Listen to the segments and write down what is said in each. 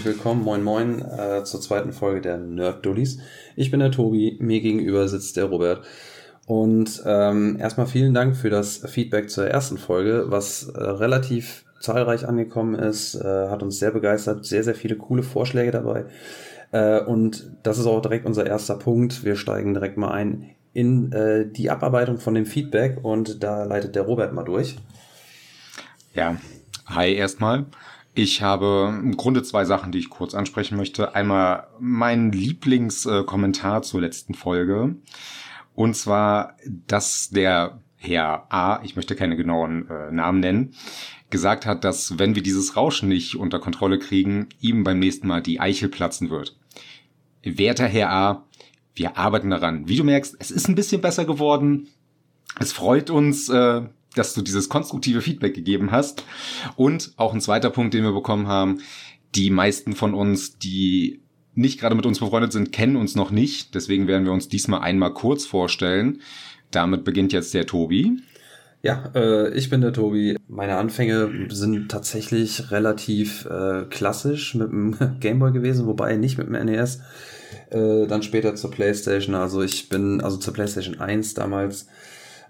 herzlich willkommen, moin moin, äh, zur zweiten Folge der Nerd Dullies. Ich bin der Tobi, mir gegenüber sitzt der Robert. Und ähm, erstmal vielen Dank für das Feedback zur ersten Folge, was äh, relativ zahlreich angekommen ist, äh, hat uns sehr begeistert, sehr, sehr viele coole Vorschläge dabei. Äh, und das ist auch direkt unser erster Punkt. Wir steigen direkt mal ein in äh, die Abarbeitung von dem Feedback und da leitet der Robert mal durch. Ja, hi erstmal. Ich habe im Grunde zwei Sachen, die ich kurz ansprechen möchte. Einmal mein Lieblingskommentar zur letzten Folge. Und zwar, dass der Herr A, ich möchte keine genauen äh, Namen nennen, gesagt hat, dass wenn wir dieses Rauschen nicht unter Kontrolle kriegen, ihm beim nächsten Mal die Eichel platzen wird. Werter Herr A, wir arbeiten daran. Wie du merkst, es ist ein bisschen besser geworden. Es freut uns, äh, dass du dieses konstruktive Feedback gegeben hast. Und auch ein zweiter Punkt, den wir bekommen haben, die meisten von uns, die nicht gerade mit uns befreundet sind, kennen uns noch nicht. Deswegen werden wir uns diesmal einmal kurz vorstellen. Damit beginnt jetzt der Tobi. Ja, äh, ich bin der Tobi. Meine Anfänge sind tatsächlich relativ äh, klassisch mit dem Gameboy gewesen, wobei nicht mit dem NES. Äh, dann später zur PlayStation. Also ich bin, also zur PlayStation 1 damals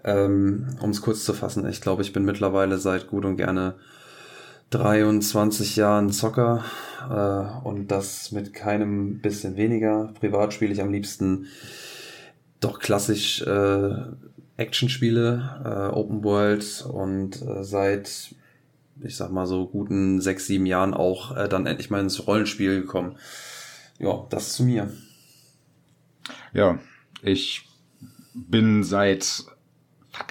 ähm, um es kurz zu fassen, ich glaube, ich bin mittlerweile seit gut und gerne 23 Jahren Zocker äh, und das mit keinem bisschen weniger. Privat spiele ich am liebsten doch klassisch äh, Actionspiele, äh, Open World und äh, seit, ich sag mal so guten sechs, sieben Jahren auch äh, dann endlich mal ins Rollenspiel gekommen. Ja, das zu mir. Ja, ich bin seit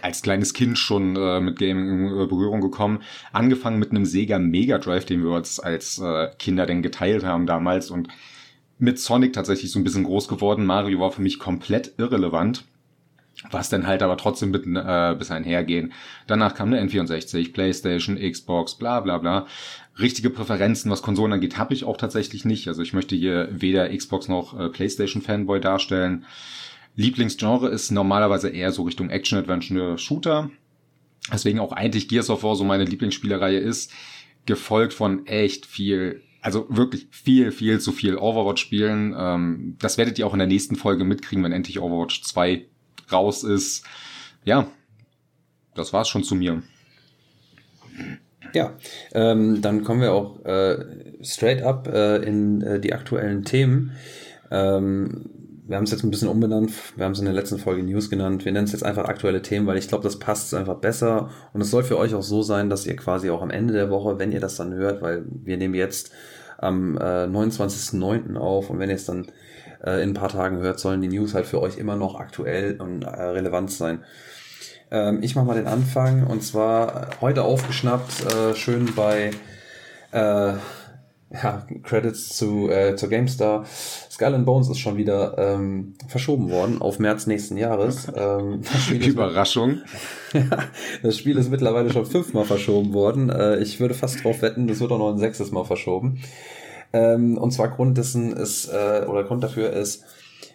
als kleines Kind schon äh, mit Gaming in Berührung gekommen. Angefangen mit einem Sega Mega Drive, den wir uns als äh, Kinder denn geteilt haben damals und mit Sonic tatsächlich so ein bisschen groß geworden. Mario war für mich komplett irrelevant. Was dann halt aber trotzdem mit äh, bis einhergehen. Danach kam eine N64, Playstation, Xbox, bla bla bla. Richtige Präferenzen, was Konsolen angeht, habe ich auch tatsächlich nicht. Also ich möchte hier weder Xbox noch äh, Playstation Fanboy darstellen. Lieblingsgenre ist normalerweise eher so Richtung Action-Adventure-Shooter. Deswegen auch eigentlich Gears of War so meine Lieblingsspielerreihe ist. Gefolgt von echt viel, also wirklich viel, viel zu viel Overwatch-Spielen. Ähm, das werdet ihr auch in der nächsten Folge mitkriegen, wenn endlich Overwatch 2 raus ist. Ja, das war's schon zu mir. Ja, ähm, dann kommen wir auch äh, straight up äh, in äh, die aktuellen Themen. Ähm, wir haben es jetzt ein bisschen umbenannt, wir haben es in der letzten Folge News genannt. Wir nennen es jetzt einfach aktuelle Themen, weil ich glaube, das passt einfach besser. Und es soll für euch auch so sein, dass ihr quasi auch am Ende der Woche, wenn ihr das dann hört, weil wir nehmen jetzt am äh, 29.09. auf und wenn ihr es dann äh, in ein paar Tagen hört, sollen die News halt für euch immer noch aktuell und äh, relevant sein. Ähm, ich mache mal den Anfang und zwar heute aufgeschnappt, äh, schön bei äh, ja, Credits zu, äh, zur GameStar. Skull and Bones ist schon wieder ähm, verschoben worden auf März nächsten Jahres. Ähm, Überraschung. ja, das Spiel ist mittlerweile schon fünfmal verschoben worden. Äh, ich würde fast drauf wetten, das wird auch noch ein sechstes Mal verschoben. Ähm, und zwar Grund dessen ist, äh, oder Grund dafür ist,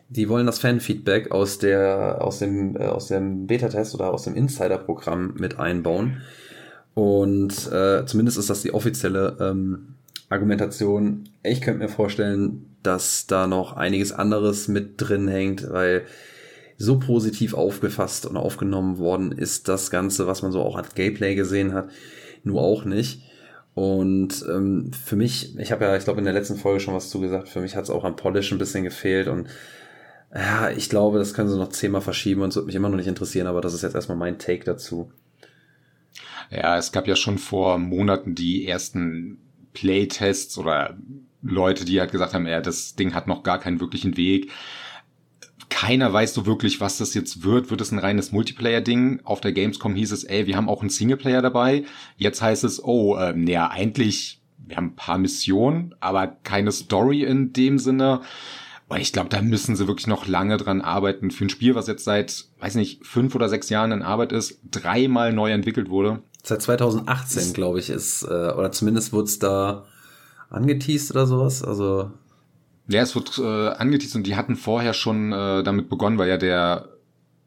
die wollen das Fanfeedback aus der, aus dem, äh, aus dem Beta-Test oder aus dem Insider-Programm mit einbauen. Und äh, zumindest ist das die offizielle ähm, Argumentation. Ich könnte mir vorstellen, dass da noch einiges anderes mit drin hängt, weil so positiv aufgefasst und aufgenommen worden ist das Ganze, was man so auch als Gameplay gesehen hat, nur auch nicht. Und ähm, für mich, ich habe ja, ich glaube, in der letzten Folge schon was zugesagt, für mich hat es auch am Polish ein bisschen gefehlt und ja, ich glaube, das können sie noch zehnmal verschieben und es wird mich immer noch nicht interessieren, aber das ist jetzt erstmal mein Take dazu. Ja, es gab ja schon vor Monaten die ersten Playtests oder Leute, die halt gesagt haben, ja, das Ding hat noch gar keinen wirklichen Weg. Keiner weiß so wirklich, was das jetzt wird. Wird es ein reines Multiplayer-Ding? Auf der Gamescom hieß es, ey, wir haben auch einen Singleplayer dabei. Jetzt heißt es, oh, ähm, ja, eigentlich, wir haben ein paar Missionen, aber keine Story in dem Sinne. Und ich glaube, da müssen sie wirklich noch lange dran arbeiten. Für ein Spiel, was jetzt seit, weiß nicht, fünf oder sechs Jahren in Arbeit ist, dreimal neu entwickelt wurde. Seit 2018, glaube ich, ist, äh, oder zumindest wurde es da angeteased oder sowas. Also. Ja, es wird äh, angeteased und die hatten vorher schon äh, damit begonnen, weil ja der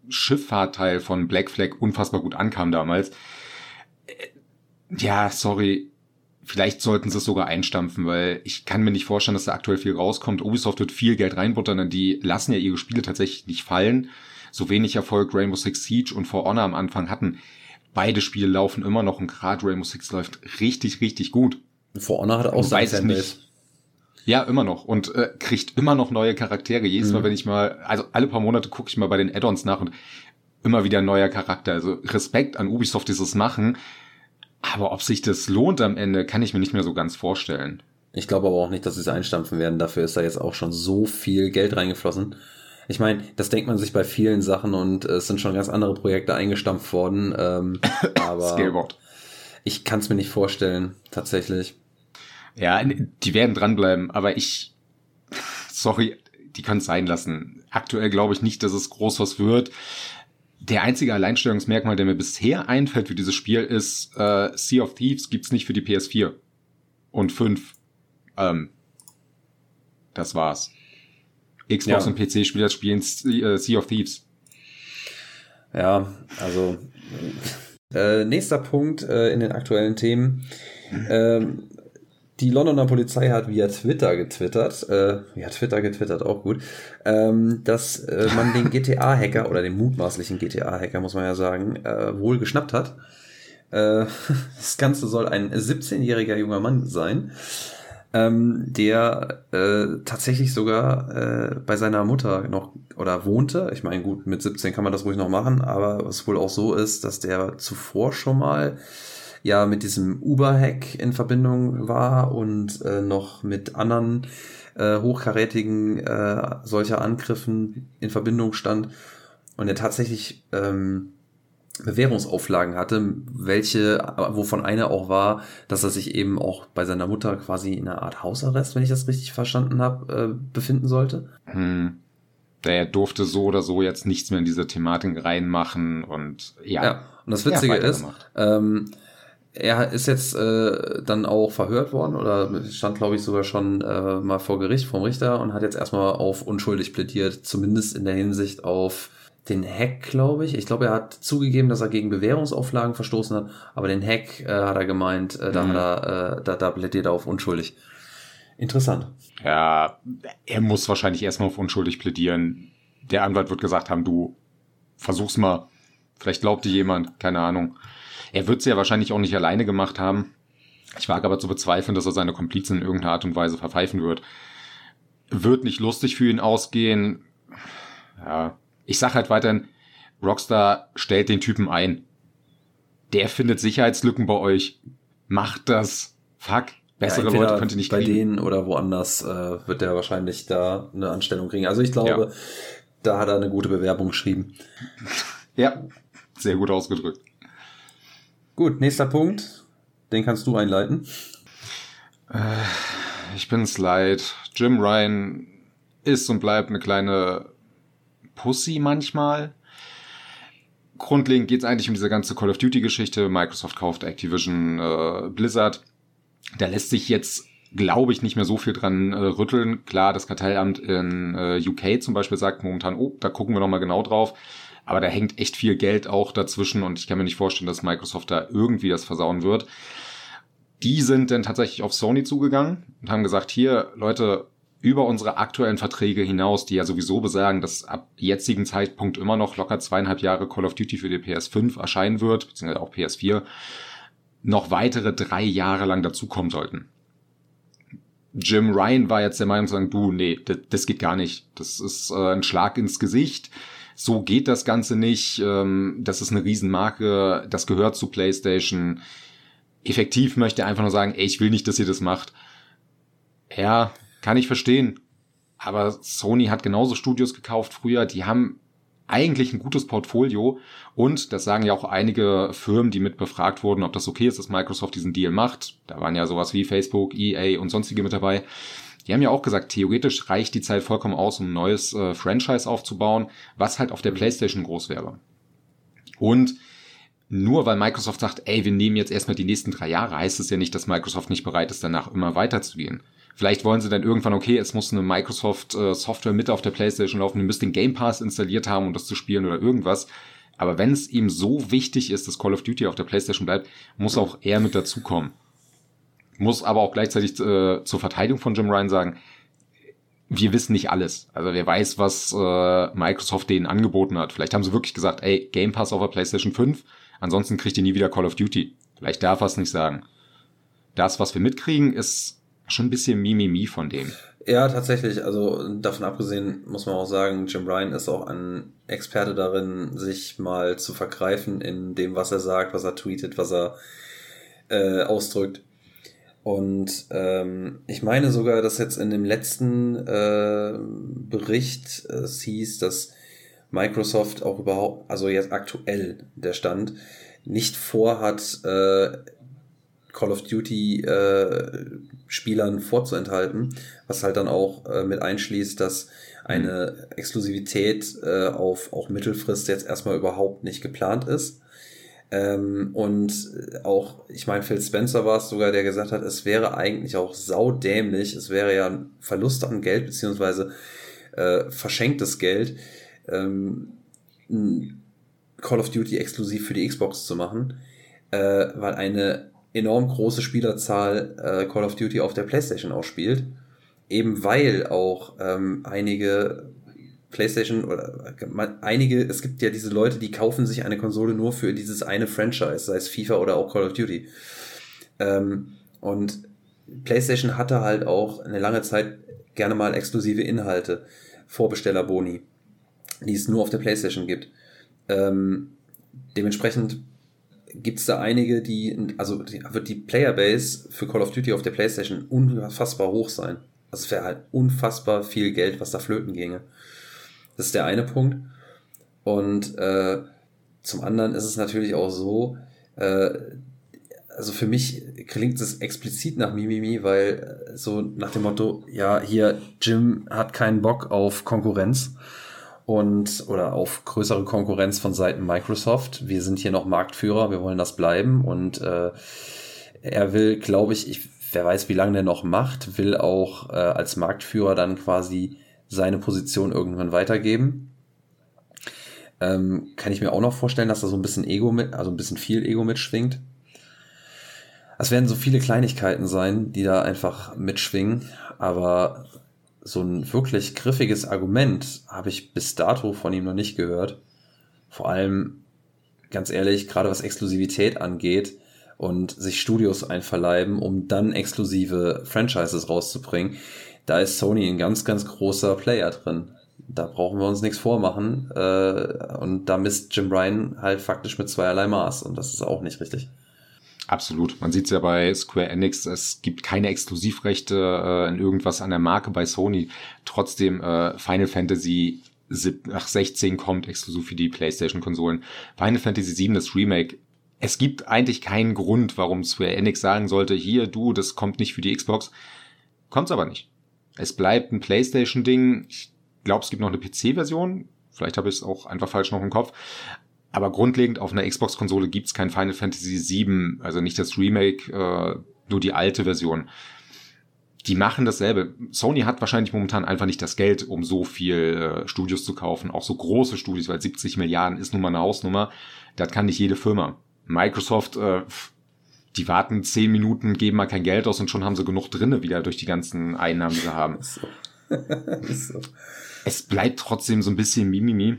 Schifffahrtteil von Black Flag unfassbar gut ankam damals. Äh, ja, sorry. Vielleicht sollten sie es sogar einstampfen, weil ich kann mir nicht vorstellen, dass da aktuell viel rauskommt. Ubisoft wird viel Geld reinbuttern, denn die lassen ja ihre Spiele tatsächlich nicht fallen. So wenig Erfolg Rainbow Six Siege und For Honor am Anfang hatten. Beide Spiele laufen immer noch und gerade Rainbow Six läuft richtig, richtig gut. For Honor hat auch sein Fanbase. Ja, immer noch. Und äh, kriegt immer noch neue Charaktere. Jedes Mal, mhm. wenn ich mal, also alle paar Monate gucke ich mal bei den Add-ons nach und immer wieder ein neuer Charakter. Also Respekt an Ubisoft, dieses machen. Aber ob sich das lohnt am Ende, kann ich mir nicht mehr so ganz vorstellen. Ich glaube aber auch nicht, dass sie es einstampfen werden. Dafür ist da jetzt auch schon so viel Geld reingeflossen. Ich meine, das denkt man sich bei vielen Sachen und es sind schon ganz andere Projekte eingestampft worden. Ähm, aber Scaleboard. ich kann es mir nicht vorstellen, tatsächlich. Ja, die werden dranbleiben, aber ich, sorry, die können es sein lassen. Aktuell glaube ich nicht, dass es groß was wird der einzige Alleinstellungsmerkmal, der mir bisher einfällt für dieses Spiel, ist äh, Sea of Thieves gibt's nicht für die PS4 und 5. Ähm, das war's. Xbox ja. und PC-Spieler spielen äh, Sea of Thieves. Ja, also äh, nächster Punkt äh, in den aktuellen Themen. Ähm, die Londoner Polizei hat via Twitter getwittert, äh, via Twitter getwittert, auch gut, ähm, dass äh, man den GTA-Hacker oder den mutmaßlichen GTA-Hacker, muss man ja sagen, äh, wohl geschnappt hat. Äh, das Ganze soll ein 17-jähriger junger Mann sein, ähm, der äh, tatsächlich sogar äh, bei seiner Mutter noch oder wohnte. Ich meine, gut, mit 17 kann man das ruhig noch machen, aber was wohl auch so ist, dass der zuvor schon mal ja mit diesem Uber-Hack in Verbindung war und äh, noch mit anderen äh, hochkarätigen äh, solcher Angriffen in Verbindung stand und er tatsächlich ähm, Bewährungsauflagen hatte, welche, wovon eine auch war, dass er sich eben auch bei seiner Mutter quasi in einer Art Hausarrest, wenn ich das richtig verstanden habe, äh, befinden sollte. Hm. Der durfte so oder so jetzt nichts mehr in diese Thematik reinmachen und ja. Ja, und das Witzige ist, ähm, er ist jetzt äh, dann auch verhört worden oder stand, glaube ich, sogar schon äh, mal vor Gericht vom Richter und hat jetzt erstmal auf unschuldig plädiert, zumindest in der Hinsicht auf den Hack, glaube ich. Ich glaube, er hat zugegeben, dass er gegen Bewährungsauflagen verstoßen hat, aber den Hack äh, hat er gemeint, äh, da mhm. hat er, äh, da, da plädiert er auf unschuldig. Interessant. Ja, er muss wahrscheinlich erstmal auf unschuldig plädieren. Der Anwalt wird gesagt haben, du versuch's mal. Vielleicht glaubt dir jemand, keine Ahnung. Er wird es ja wahrscheinlich auch nicht alleine gemacht haben. Ich wage aber zu bezweifeln, dass er seine Komplizen in irgendeiner Art und Weise verpfeifen wird. Wird nicht lustig für ihn ausgehen. Ja, ich sag halt weiterhin, Rockstar stellt den Typen ein. Der findet Sicherheitslücken bei euch. Macht das. Fuck. Bessere ja, Leute könnt ihr nicht bei kriegen. Bei denen oder woanders äh, wird er wahrscheinlich da eine Anstellung kriegen. Also ich glaube, ja. da hat er eine gute Bewerbung geschrieben. Ja, sehr gut ausgedrückt. Gut, nächster Punkt. Den kannst du einleiten. Äh, ich bin's leid. Jim Ryan ist und bleibt eine kleine Pussy manchmal. Grundlegend geht's eigentlich um diese ganze Call of Duty-Geschichte. Microsoft kauft Activision äh, Blizzard. Da lässt sich jetzt, glaube ich, nicht mehr so viel dran äh, rütteln. Klar, das Kartellamt in äh, UK zum Beispiel sagt momentan, oh, da gucken wir nochmal genau drauf. Aber da hängt echt viel Geld auch dazwischen und ich kann mir nicht vorstellen, dass Microsoft da irgendwie das versauen wird. Die sind dann tatsächlich auf Sony zugegangen und haben gesagt, hier, Leute, über unsere aktuellen Verträge hinaus, die ja sowieso besagen, dass ab jetzigen Zeitpunkt immer noch locker zweieinhalb Jahre Call of Duty für die PS5 erscheinen wird, beziehungsweise auch PS4, noch weitere drei Jahre lang dazukommen sollten. Jim Ryan war jetzt der Meinung zu sagen, du, nee, das, das geht gar nicht. Das ist äh, ein Schlag ins Gesicht so geht das Ganze nicht, ähm, das ist eine Riesenmarke, das gehört zu PlayStation. Effektiv möchte er einfach nur sagen, ey, ich will nicht, dass ihr das macht. Ja, kann ich verstehen. Aber Sony hat genauso Studios gekauft früher, die haben eigentlich ein gutes Portfolio und das sagen ja auch einige Firmen, die mit befragt wurden, ob das okay ist, dass Microsoft diesen Deal macht. Da waren ja sowas wie Facebook, EA und sonstige mit dabei. Die haben ja auch gesagt, theoretisch reicht die Zeit vollkommen aus, um ein neues äh, Franchise aufzubauen, was halt auf der PlayStation groß wäre. Und nur weil Microsoft sagt, ey, wir nehmen jetzt erstmal die nächsten drei Jahre, heißt es ja nicht, dass Microsoft nicht bereit ist, danach immer weiterzugehen. Vielleicht wollen sie dann irgendwann, okay, es muss eine Microsoft äh, mit auf der PlayStation laufen, ihr müsst den Game Pass installiert haben, um das zu spielen oder irgendwas. Aber wenn es ihm so wichtig ist, dass Call of Duty auf der PlayStation bleibt, muss auch er mit dazukommen. muss aber auch gleichzeitig äh, zur Verteidigung von Jim Ryan sagen, wir wissen nicht alles. Also wer weiß, was äh, Microsoft denen angeboten hat. Vielleicht haben sie wirklich gesagt, ey, Game Pass auf der PlayStation 5, ansonsten kriegt ihr nie wieder Call of Duty. Vielleicht darf er es nicht sagen. Das, was wir mitkriegen, ist schon ein bisschen Mimimi von dem. Ja, tatsächlich. Also davon abgesehen muss man auch sagen, Jim Ryan ist auch ein Experte darin, sich mal zu vergreifen in dem, was er sagt, was er tweetet, was er äh, ausdrückt. Und ähm, ich meine sogar, dass jetzt in dem letzten äh, Bericht es hieß, dass Microsoft auch überhaupt, also jetzt aktuell der Stand, nicht vorhat, äh, Call of Duty äh, Spielern vorzuenthalten, was halt dann auch äh, mit einschließt, dass eine Exklusivität äh, auf auch Mittelfrist jetzt erstmal überhaupt nicht geplant ist. Ähm, und auch, ich meine, Phil Spencer war es sogar, der gesagt hat, es wäre eigentlich auch saudämlich, es wäre ja ein Verlust an Geld, beziehungsweise äh, verschenktes Geld, ähm, Call of Duty exklusiv für die Xbox zu machen, äh, weil eine enorm große Spielerzahl äh, Call of Duty auf der PlayStation ausspielt. Eben weil auch ähm, einige PlayStation oder einige, es gibt ja diese Leute, die kaufen sich eine Konsole nur für dieses eine Franchise, sei es FIFA oder auch Call of Duty. Ähm, und PlayStation hatte halt auch eine lange Zeit gerne mal exklusive Inhalte, Vorbestellerboni, die es nur auf der PlayStation gibt. Ähm, dementsprechend gibt es da einige, die, also die, wird die Playerbase für Call of Duty auf der PlayStation unfassbar hoch sein. Also es wäre halt unfassbar viel Geld, was da flöten ginge. Das ist der eine Punkt. Und äh, zum anderen ist es natürlich auch so, äh, also für mich klingt es explizit nach Mimimi, weil äh, so nach dem Motto, ja, hier, Jim hat keinen Bock auf Konkurrenz und oder auf größere Konkurrenz von Seiten Microsoft. Wir sind hier noch Marktführer, wir wollen das bleiben und äh, er will, glaube ich, ich, wer weiß, wie lange der noch macht, will auch äh, als Marktführer dann quasi seine Position irgendwann weitergeben. Ähm, kann ich mir auch noch vorstellen, dass da so ein bisschen Ego mit, also ein bisschen viel Ego mitschwingt. Es werden so viele Kleinigkeiten sein, die da einfach mitschwingen, aber so ein wirklich griffiges Argument habe ich bis dato von ihm noch nicht gehört. Vor allem, ganz ehrlich, gerade was Exklusivität angeht und sich Studios einverleiben, um dann exklusive Franchises rauszubringen da ist Sony ein ganz, ganz großer Player drin. Da brauchen wir uns nichts vormachen. Äh, und da misst Jim Ryan halt faktisch mit zweierlei Maß. Und das ist auch nicht richtig. Absolut. Man sieht es ja bei Square Enix, es gibt keine Exklusivrechte äh, in irgendwas an der Marke bei Sony. Trotzdem äh, Final Fantasy 16 kommt exklusiv für die PlayStation-Konsolen. Final Fantasy 7, das Remake. Es gibt eigentlich keinen Grund, warum Square Enix sagen sollte, hier, du, das kommt nicht für die Xbox. Kommt's aber nicht. Es bleibt ein PlayStation-Ding. Ich glaube, es gibt noch eine PC-Version. Vielleicht habe ich es auch einfach falsch noch im Kopf. Aber grundlegend auf einer Xbox-Konsole gibt's kein Final Fantasy VII, also nicht das Remake, äh, nur die alte Version. Die machen dasselbe. Sony hat wahrscheinlich momentan einfach nicht das Geld, um so viel äh, Studios zu kaufen, auch so große Studios, weil 70 Milliarden ist nun mal eine Hausnummer. Das kann nicht jede Firma. Microsoft, äh, die warten zehn Minuten, geben mal kein Geld aus und schon haben sie genug drinne wieder durch die ganzen Einnahmen, die sie haben. So. so. Es bleibt trotzdem so ein bisschen Mimimi.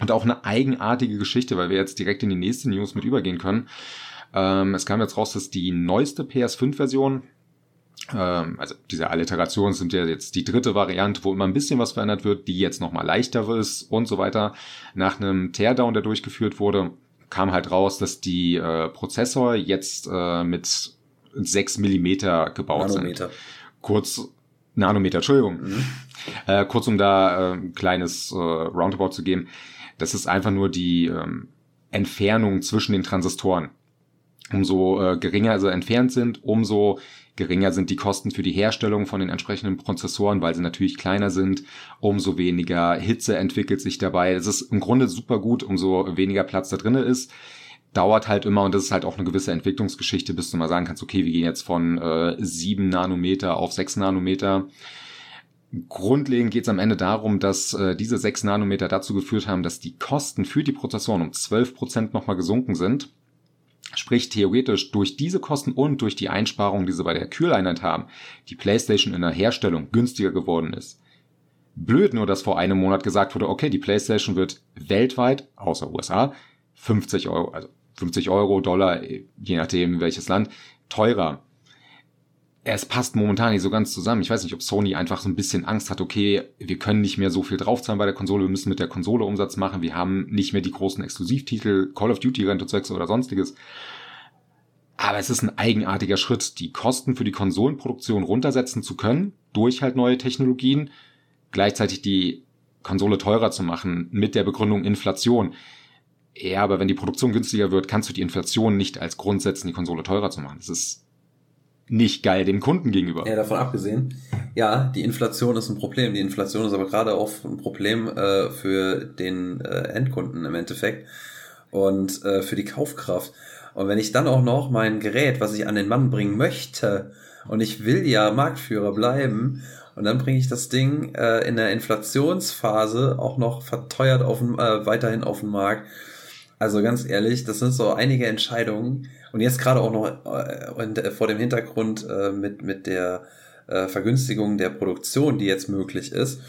Und auch eine eigenartige Geschichte, weil wir jetzt direkt in die nächste News mit übergehen können. Ähm, es kam jetzt raus, dass die neueste PS5-Version, ähm, also diese Alliterationen sind ja jetzt die dritte Variante, wo immer ein bisschen was verändert wird, die jetzt nochmal leichter ist und so weiter, nach einem Teardown, der durchgeführt wurde, kam halt raus, dass die äh, Prozessor jetzt äh, mit 6 Millimeter gebaut Nanometer. sind. Kurz, Nanometer, Entschuldigung. Mhm. Äh, kurz um da äh, ein kleines äh, Roundabout zu geben. Das ist einfach nur die ähm, Entfernung zwischen den Transistoren. Umso äh, geringer sie entfernt sind, umso geringer sind die Kosten für die Herstellung von den entsprechenden Prozessoren, weil sie natürlich kleiner sind, umso weniger Hitze entwickelt sich dabei. Es ist im Grunde super gut, umso weniger Platz da drin ist. Dauert halt immer und das ist halt auch eine gewisse Entwicklungsgeschichte, bis du mal sagen kannst, okay, wir gehen jetzt von äh, 7 Nanometer auf 6 Nanometer. Grundlegend geht es am Ende darum, dass äh, diese 6 Nanometer dazu geführt haben, dass die Kosten für die Prozessoren um 12% nochmal gesunken sind. Sprich, theoretisch durch diese Kosten und durch die Einsparungen, die sie bei der Kühleinheit haben, die PlayStation in der Herstellung günstiger geworden ist. Blöd nur, dass vor einem Monat gesagt wurde, okay, die PlayStation wird weltweit, außer USA, 50 Euro, also 50 Euro, Dollar, je nachdem welches Land, teurer. Es passt momentan nicht so ganz zusammen. Ich weiß nicht, ob Sony einfach so ein bisschen Angst hat, okay, wir können nicht mehr so viel draufzahlen bei der Konsole, wir müssen mit der Konsole Umsatz machen, wir haben nicht mehr die großen Exklusivtitel, Call of Duty rennt uns oder sonstiges. Aber es ist ein eigenartiger Schritt, die Kosten für die Konsolenproduktion runtersetzen zu können, durch halt neue Technologien, gleichzeitig die Konsole teurer zu machen, mit der Begründung Inflation. Ja, aber wenn die Produktion günstiger wird, kannst du die Inflation nicht als Grund setzen, die Konsole teurer zu machen. Das ist nicht geil dem Kunden gegenüber. Ja, davon abgesehen. Ja, die Inflation ist ein Problem. Die Inflation ist aber gerade auch ein Problem äh, für den äh, Endkunden im Endeffekt und äh, für die Kaufkraft. Und wenn ich dann auch noch mein Gerät, was ich an den Mann bringen möchte, und ich will ja Marktführer bleiben, und dann bringe ich das Ding äh, in der Inflationsphase auch noch verteuert auf, äh, weiterhin auf den Markt also ganz ehrlich, das sind so einige Entscheidungen. Und jetzt gerade auch noch äh, vor dem Hintergrund äh, mit, mit der äh, Vergünstigung der Produktion, die jetzt möglich ist.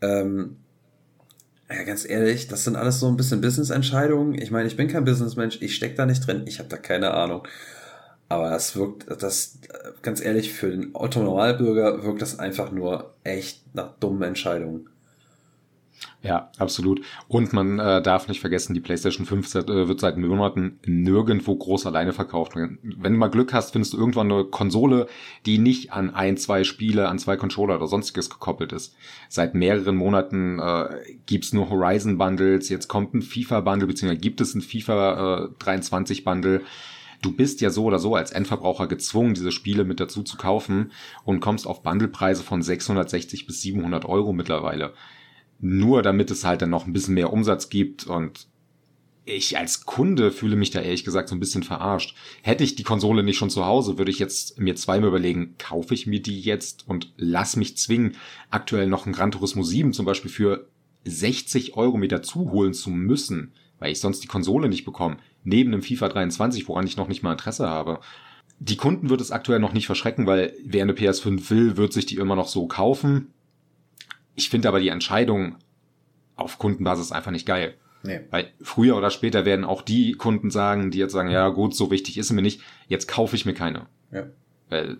Ähm, ja, ganz ehrlich, das sind alles so ein bisschen Business-Entscheidungen. Ich meine, ich bin kein Businessmensch, ich steck da nicht drin, ich habe da keine Ahnung. Aber das wirkt, das, ganz ehrlich, für den Otto-Normalbürger wirkt das einfach nur echt nach dummen Entscheidungen. Ja, absolut. Und man äh, darf nicht vergessen, die PlayStation 5 äh, wird seit Monaten nirgendwo groß alleine verkauft. Wenn du mal Glück hast, findest du irgendwann eine Konsole, die nicht an ein, zwei Spiele, an zwei Controller oder sonstiges gekoppelt ist. Seit mehreren Monaten äh, gibt's nur Horizon Bundles, jetzt kommt ein FIFA Bundle, beziehungsweise gibt es ein FIFA äh, 23 Bundle. Du bist ja so oder so als Endverbraucher gezwungen, diese Spiele mit dazu zu kaufen und kommst auf Bundlepreise von 660 bis 700 Euro mittlerweile nur damit es halt dann noch ein bisschen mehr Umsatz gibt und ich als Kunde fühle mich da ehrlich gesagt so ein bisschen verarscht. Hätte ich die Konsole nicht schon zu Hause, würde ich jetzt mir zweimal überlegen, kaufe ich mir die jetzt und lass mich zwingen, aktuell noch ein Gran Turismo 7 zum Beispiel für 60 Euro mir dazu holen zu müssen, weil ich sonst die Konsole nicht bekomme, neben dem FIFA 23, woran ich noch nicht mal Interesse habe. Die Kunden wird es aktuell noch nicht verschrecken, weil wer eine PS5 will, wird sich die immer noch so kaufen. Ich finde aber die Entscheidung auf Kundenbasis einfach nicht geil. Nee. Weil früher oder später werden auch die Kunden sagen, die jetzt sagen, ja gut, so wichtig ist mir nicht, jetzt kaufe ich mir keine. Ja. Weil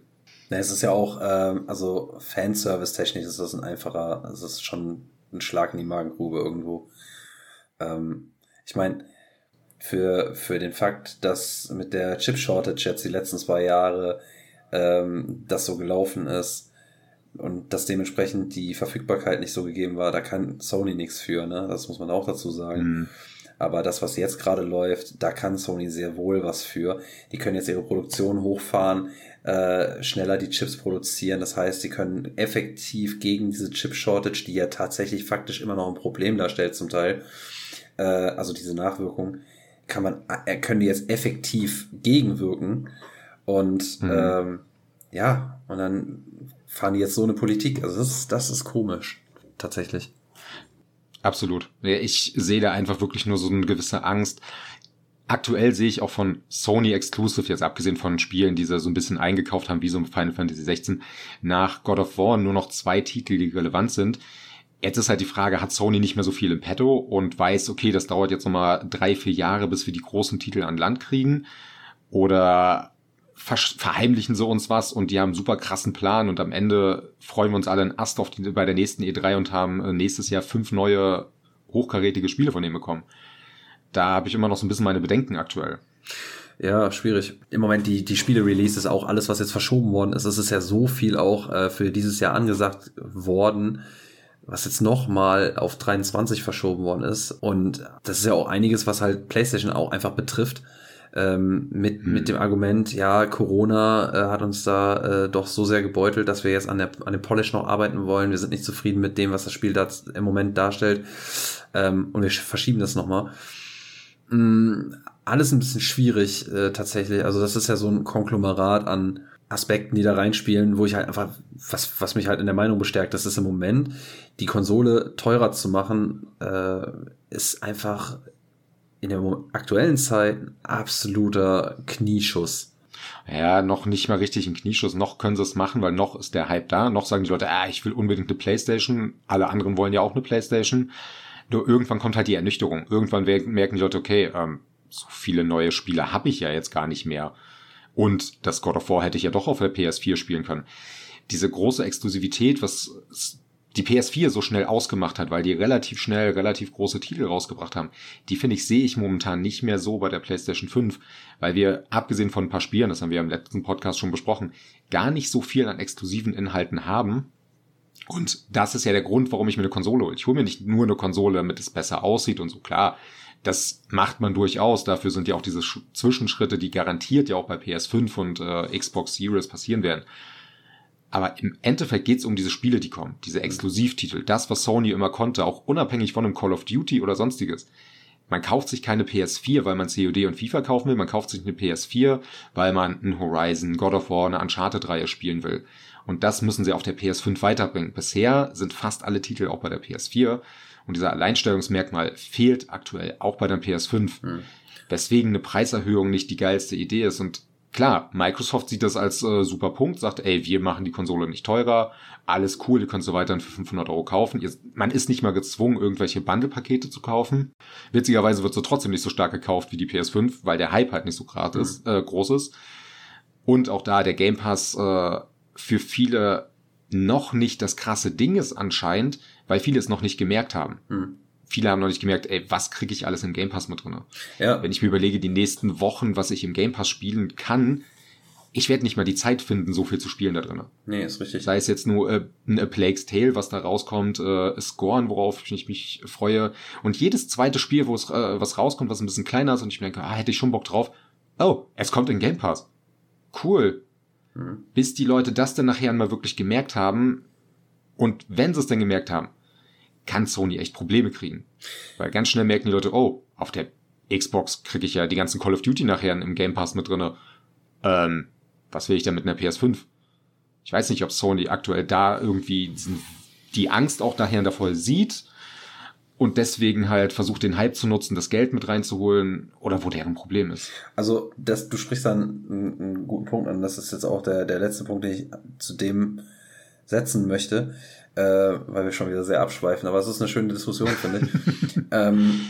na, es ist ja auch, ähm, also Fanservice-technisch ist das ein einfacher, es ist schon ein Schlag in die Magengrube irgendwo. Ähm, ich meine, für, für den Fakt, dass mit der Chip-Shortage jetzt die letzten zwei Jahre ähm, das so gelaufen ist, und dass dementsprechend die Verfügbarkeit nicht so gegeben war, da kann Sony nichts für, ne? Das muss man auch dazu sagen. Mhm. Aber das, was jetzt gerade läuft, da kann Sony sehr wohl was für. Die können jetzt ihre Produktion hochfahren, äh, schneller die Chips produzieren. Das heißt, sie können effektiv gegen diese Chip-Shortage, die ja tatsächlich faktisch immer noch ein Problem darstellt zum Teil, äh, also diese Nachwirkung, kann man, äh, können die jetzt effektiv gegenwirken. Und mhm. ähm, ja, und dann fahren die jetzt so eine Politik. Also das ist, das ist komisch, tatsächlich. Absolut. Ich sehe da einfach wirklich nur so eine gewisse Angst. Aktuell sehe ich auch von Sony Exclusive, jetzt abgesehen von Spielen, die sie so ein bisschen eingekauft haben, wie so Final Fantasy 16, nach God of War nur noch zwei Titel, die relevant sind. Jetzt ist halt die Frage, hat Sony nicht mehr so viel im Petto und weiß, okay, das dauert jetzt nochmal drei, vier Jahre, bis wir die großen Titel an Land kriegen? Oder verheimlichen sie uns was und die haben super krassen Plan und am Ende freuen wir uns alle einen Ast auf die, bei der nächsten E3 und haben äh, nächstes Jahr fünf neue hochkarätige Spiele von denen bekommen. Da habe ich immer noch so ein bisschen meine Bedenken aktuell. Ja, schwierig. Im Moment die, die Spiele-Releases, auch alles, was jetzt verschoben worden ist, es ist ja so viel auch äh, für dieses Jahr angesagt worden, was jetzt nochmal auf 23 verschoben worden ist. Und das ist ja auch einiges, was halt PlayStation auch einfach betrifft ähm, mit, mhm. mit dem Argument, ja, Corona äh, hat uns da äh, doch so sehr gebeutelt, dass wir jetzt an, der, an dem Polish noch arbeiten wollen. Wir sind nicht zufrieden mit dem, was das Spiel da im Moment darstellt. Ähm, und wir verschieben das nochmal. Mhm, alles ein bisschen schwierig äh, tatsächlich. Also das ist ja so ein Konglomerat an Aspekten, die da reinspielen, wo ich halt einfach, was, was mich halt in der Meinung bestärkt, das ist im Moment, die Konsole teurer zu machen, äh, ist einfach in der aktuellen Zeit ein absoluter Knieschuss. Ja, noch nicht mal richtig ein Knieschuss. Noch können sie es machen, weil noch ist der Hype da. Noch sagen die Leute, ah, ich will unbedingt eine Playstation. Alle anderen wollen ja auch eine Playstation. Nur irgendwann kommt halt die Ernüchterung. Irgendwann merken die Leute, okay, ähm, so viele neue Spiele habe ich ja jetzt gar nicht mehr. Und das God of War hätte ich ja doch auf der PS4 spielen können. Diese große Exklusivität, was die PS4 so schnell ausgemacht hat, weil die relativ schnell relativ große Titel rausgebracht haben, die finde ich, sehe ich momentan nicht mehr so bei der PlayStation 5, weil wir, abgesehen von ein paar Spielen, das haben wir im letzten Podcast schon besprochen, gar nicht so viel an exklusiven Inhalten haben. Und das ist ja der Grund, warum ich mir eine Konsole hole. Ich hole mir nicht nur eine Konsole, damit es besser aussieht und so. Klar, das macht man durchaus. Dafür sind ja auch diese Zwischenschritte, die garantiert ja auch bei PS5 und äh, Xbox Series passieren werden. Aber im Endeffekt geht's um diese Spiele, die kommen, diese Exklusivtitel, das, was Sony immer konnte, auch unabhängig von einem Call of Duty oder sonstiges. Man kauft sich keine PS4, weil man COD und FIFA kaufen will, man kauft sich eine PS4, weil man ein Horizon, God of War, eine Uncharted-Reihe spielen will. Und das müssen sie auf der PS5 weiterbringen. Bisher sind fast alle Titel auch bei der PS4 und dieser Alleinstellungsmerkmal fehlt aktuell auch bei der PS5. Mhm. Weswegen eine Preiserhöhung nicht die geilste Idee ist und Klar, Microsoft sieht das als äh, super Punkt, sagt, ey, wir machen die Konsole nicht teurer, alles cool, ihr könnt sie weiterhin für 500 Euro kaufen. Ihr, man ist nicht mal gezwungen, irgendwelche Bundle-Pakete zu kaufen. Witzigerweise wird sie trotzdem nicht so stark gekauft wie die PS5, weil der Hype halt nicht so gratis, mhm. äh, groß ist. Und auch da der Game Pass äh, für viele noch nicht das krasse Ding ist anscheinend, weil viele es noch nicht gemerkt haben. Mhm viele haben noch nicht gemerkt, ey, was kriege ich alles im Game Pass mit drin? Ja. Wenn ich mir überlege, die nächsten Wochen, was ich im Game Pass spielen kann, ich werde nicht mal die Zeit finden, so viel zu spielen da drin. Nee, ist richtig. Sei es jetzt nur äh, ein A Plague's Tale, was da rauskommt, äh, Scoren, worauf ich mich freue. Und jedes zweite Spiel, wo es äh, was rauskommt, was ein bisschen kleiner ist und ich merke, ah, hätte ich schon Bock drauf. Oh, es kommt in Game Pass. Cool. Mhm. Bis die Leute das dann nachher mal wirklich gemerkt haben. Und wenn sie es dann gemerkt haben, kann Sony echt Probleme kriegen. Weil ganz schnell merken die Leute, oh, auf der Xbox kriege ich ja die ganzen Call of Duty nachher im Game Pass mit drinne. Ähm, was will ich denn mit einer PS5? Ich weiß nicht, ob Sony aktuell da irgendwie die Angst auch daher davor sieht und deswegen halt versucht, den Hype zu nutzen, das Geld mit reinzuholen oder wo deren Problem ist. Also, das, du sprichst dann einen, einen guten Punkt an. Das ist jetzt auch der, der letzte Punkt, den ich zu dem setzen möchte äh, weil wir schon wieder sehr abschweifen, aber es ist eine schöne Diskussion, finde ich. ähm,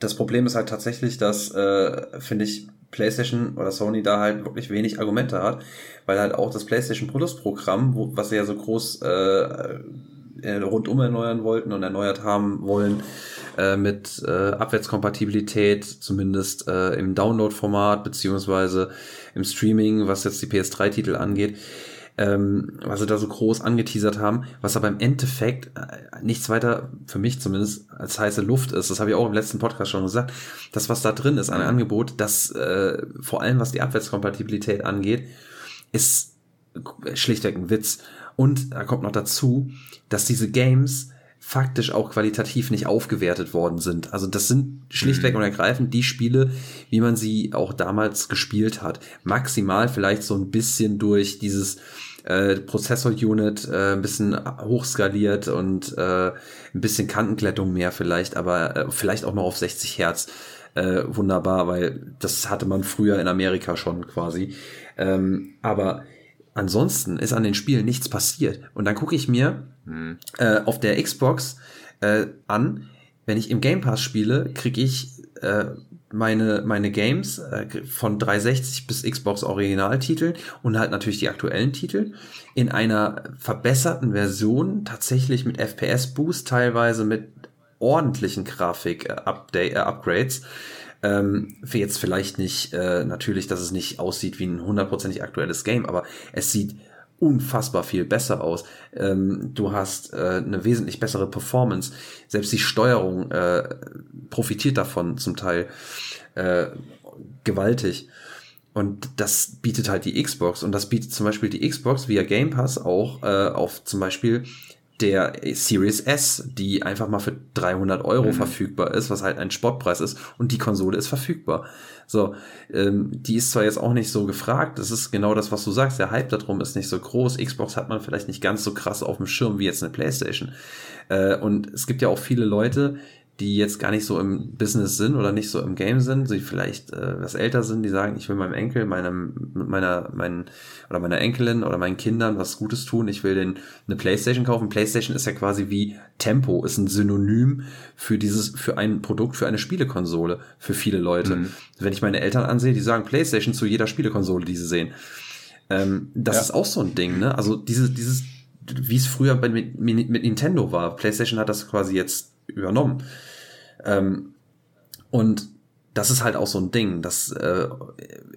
das Problem ist halt tatsächlich, dass, äh, finde ich, PlayStation oder Sony da halt wirklich wenig Argumente hat, weil halt auch das PlayStation Plus Programm, wo, was sie ja so groß äh, äh, rundum erneuern wollten und erneuert haben wollen, äh, mit äh, Abwärtskompatibilität, zumindest äh, im Download-Format, beziehungsweise im Streaming, was jetzt die PS3-Titel angeht, ähm, was sie da so groß angeteasert haben, was aber im Endeffekt äh, nichts weiter, für mich zumindest, als heiße Luft ist. Das habe ich auch im letzten Podcast schon gesagt. Das, was da drin ist, ein Angebot, das äh, vor allem was die Abwärtskompatibilität angeht, ist schlichtweg ein Witz. Und da kommt noch dazu, dass diese Games faktisch auch qualitativ nicht aufgewertet worden sind. Also das sind schlichtweg mhm. und ergreifend die Spiele, wie man sie auch damals gespielt hat. Maximal vielleicht so ein bisschen durch dieses äh, Prozessor-Unit äh, ein bisschen hochskaliert und äh, ein bisschen Kantenklettung mehr vielleicht, aber äh, vielleicht auch noch auf 60 Hertz. Äh, wunderbar, weil das hatte man früher in Amerika schon quasi. Ähm, aber ansonsten ist an den Spielen nichts passiert. Und dann gucke ich mir hm. äh, auf der Xbox äh, an, wenn ich im Game Pass spiele, kriege ich äh, meine, meine Games äh, von 360 bis Xbox Originaltitel und halt natürlich die aktuellen Titel in einer verbesserten Version, tatsächlich mit FPS Boost, teilweise mit ordentlichen Grafik-Upgrades. Äh, ähm, für jetzt vielleicht nicht, äh, natürlich, dass es nicht aussieht wie ein hundertprozentig aktuelles Game, aber es sieht unfassbar viel besser aus. Ähm, du hast äh, eine wesentlich bessere Performance. Selbst die Steuerung äh, profitiert davon zum Teil äh, gewaltig. Und das bietet halt die Xbox. Und das bietet zum Beispiel die Xbox via Game Pass auch äh, auf zum Beispiel der Series S, die einfach mal für 300 Euro mhm. verfügbar ist, was halt ein Sportpreis ist und die Konsole ist verfügbar. So, ähm, die ist zwar jetzt auch nicht so gefragt, das ist genau das, was du sagst, der Hype darum ist nicht so groß, Xbox hat man vielleicht nicht ganz so krass auf dem Schirm wie jetzt eine Playstation. Äh, und es gibt ja auch viele Leute, die jetzt gar nicht so im Business sind oder nicht so im Game sind, die vielleicht äh, was älter sind, die sagen, ich will meinem Enkel, meinem, meiner, meinen oder meiner Enkelin oder meinen Kindern was Gutes tun, ich will den eine Playstation kaufen. Playstation ist ja quasi wie Tempo, ist ein Synonym für dieses, für ein Produkt, für eine Spielekonsole, für viele Leute. Mhm. Wenn ich meine Eltern ansehe, die sagen Playstation zu jeder Spielekonsole, die sie sehen. Ähm, das ja. ist auch so ein Ding, ne? Also dieses, dieses, wie es früher bei, mit, mit Nintendo war. PlayStation hat das quasi jetzt übernommen. Ähm, und das ist halt auch so ein Ding, dass äh,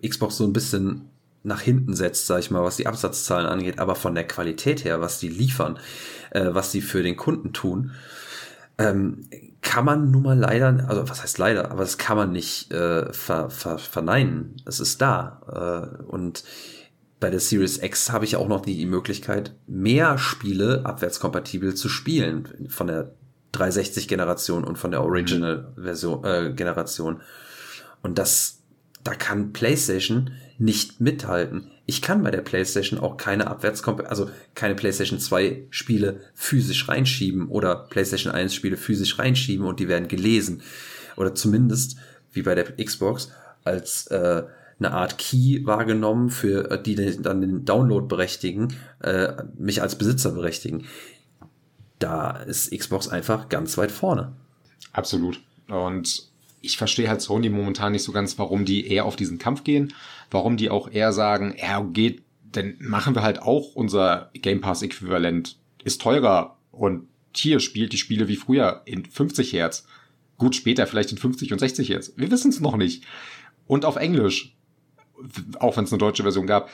Xbox so ein bisschen nach hinten setzt, sag ich mal, was die Absatzzahlen angeht, aber von der Qualität her, was die liefern, äh, was die für den Kunden tun, ähm, kann man nun mal leider, also was heißt leider, aber das kann man nicht äh, ver, ver, verneinen. Es ist da. Äh, und bei der Series X habe ich auch noch die Möglichkeit, mehr Spiele abwärtskompatibel zu spielen von der 360-Generation und von der Original-Version äh, Generation. Und das, da kann PlayStation nicht mithalten. Ich kann bei der PlayStation auch keine Abwärtskompatibilität, also keine PlayStation 2 Spiele physisch reinschieben oder PlayStation 1 Spiele physisch reinschieben und die werden gelesen. Oder zumindest, wie bei der Xbox, als äh, eine Art Key wahrgenommen, für äh, die dann den Download berechtigen, äh, mich als Besitzer berechtigen da ist Xbox einfach ganz weit vorne. Absolut. Und ich verstehe halt Sony momentan nicht so ganz, warum die eher auf diesen Kampf gehen, warum die auch eher sagen, ja, geht, dann machen wir halt auch unser Game Pass Äquivalent, ist teurer und hier spielt die Spiele wie früher in 50 Hertz. Gut, später vielleicht in 50 und 60 Hertz. Wir wissen es noch nicht. Und auf Englisch. Auch wenn es eine deutsche Version gab.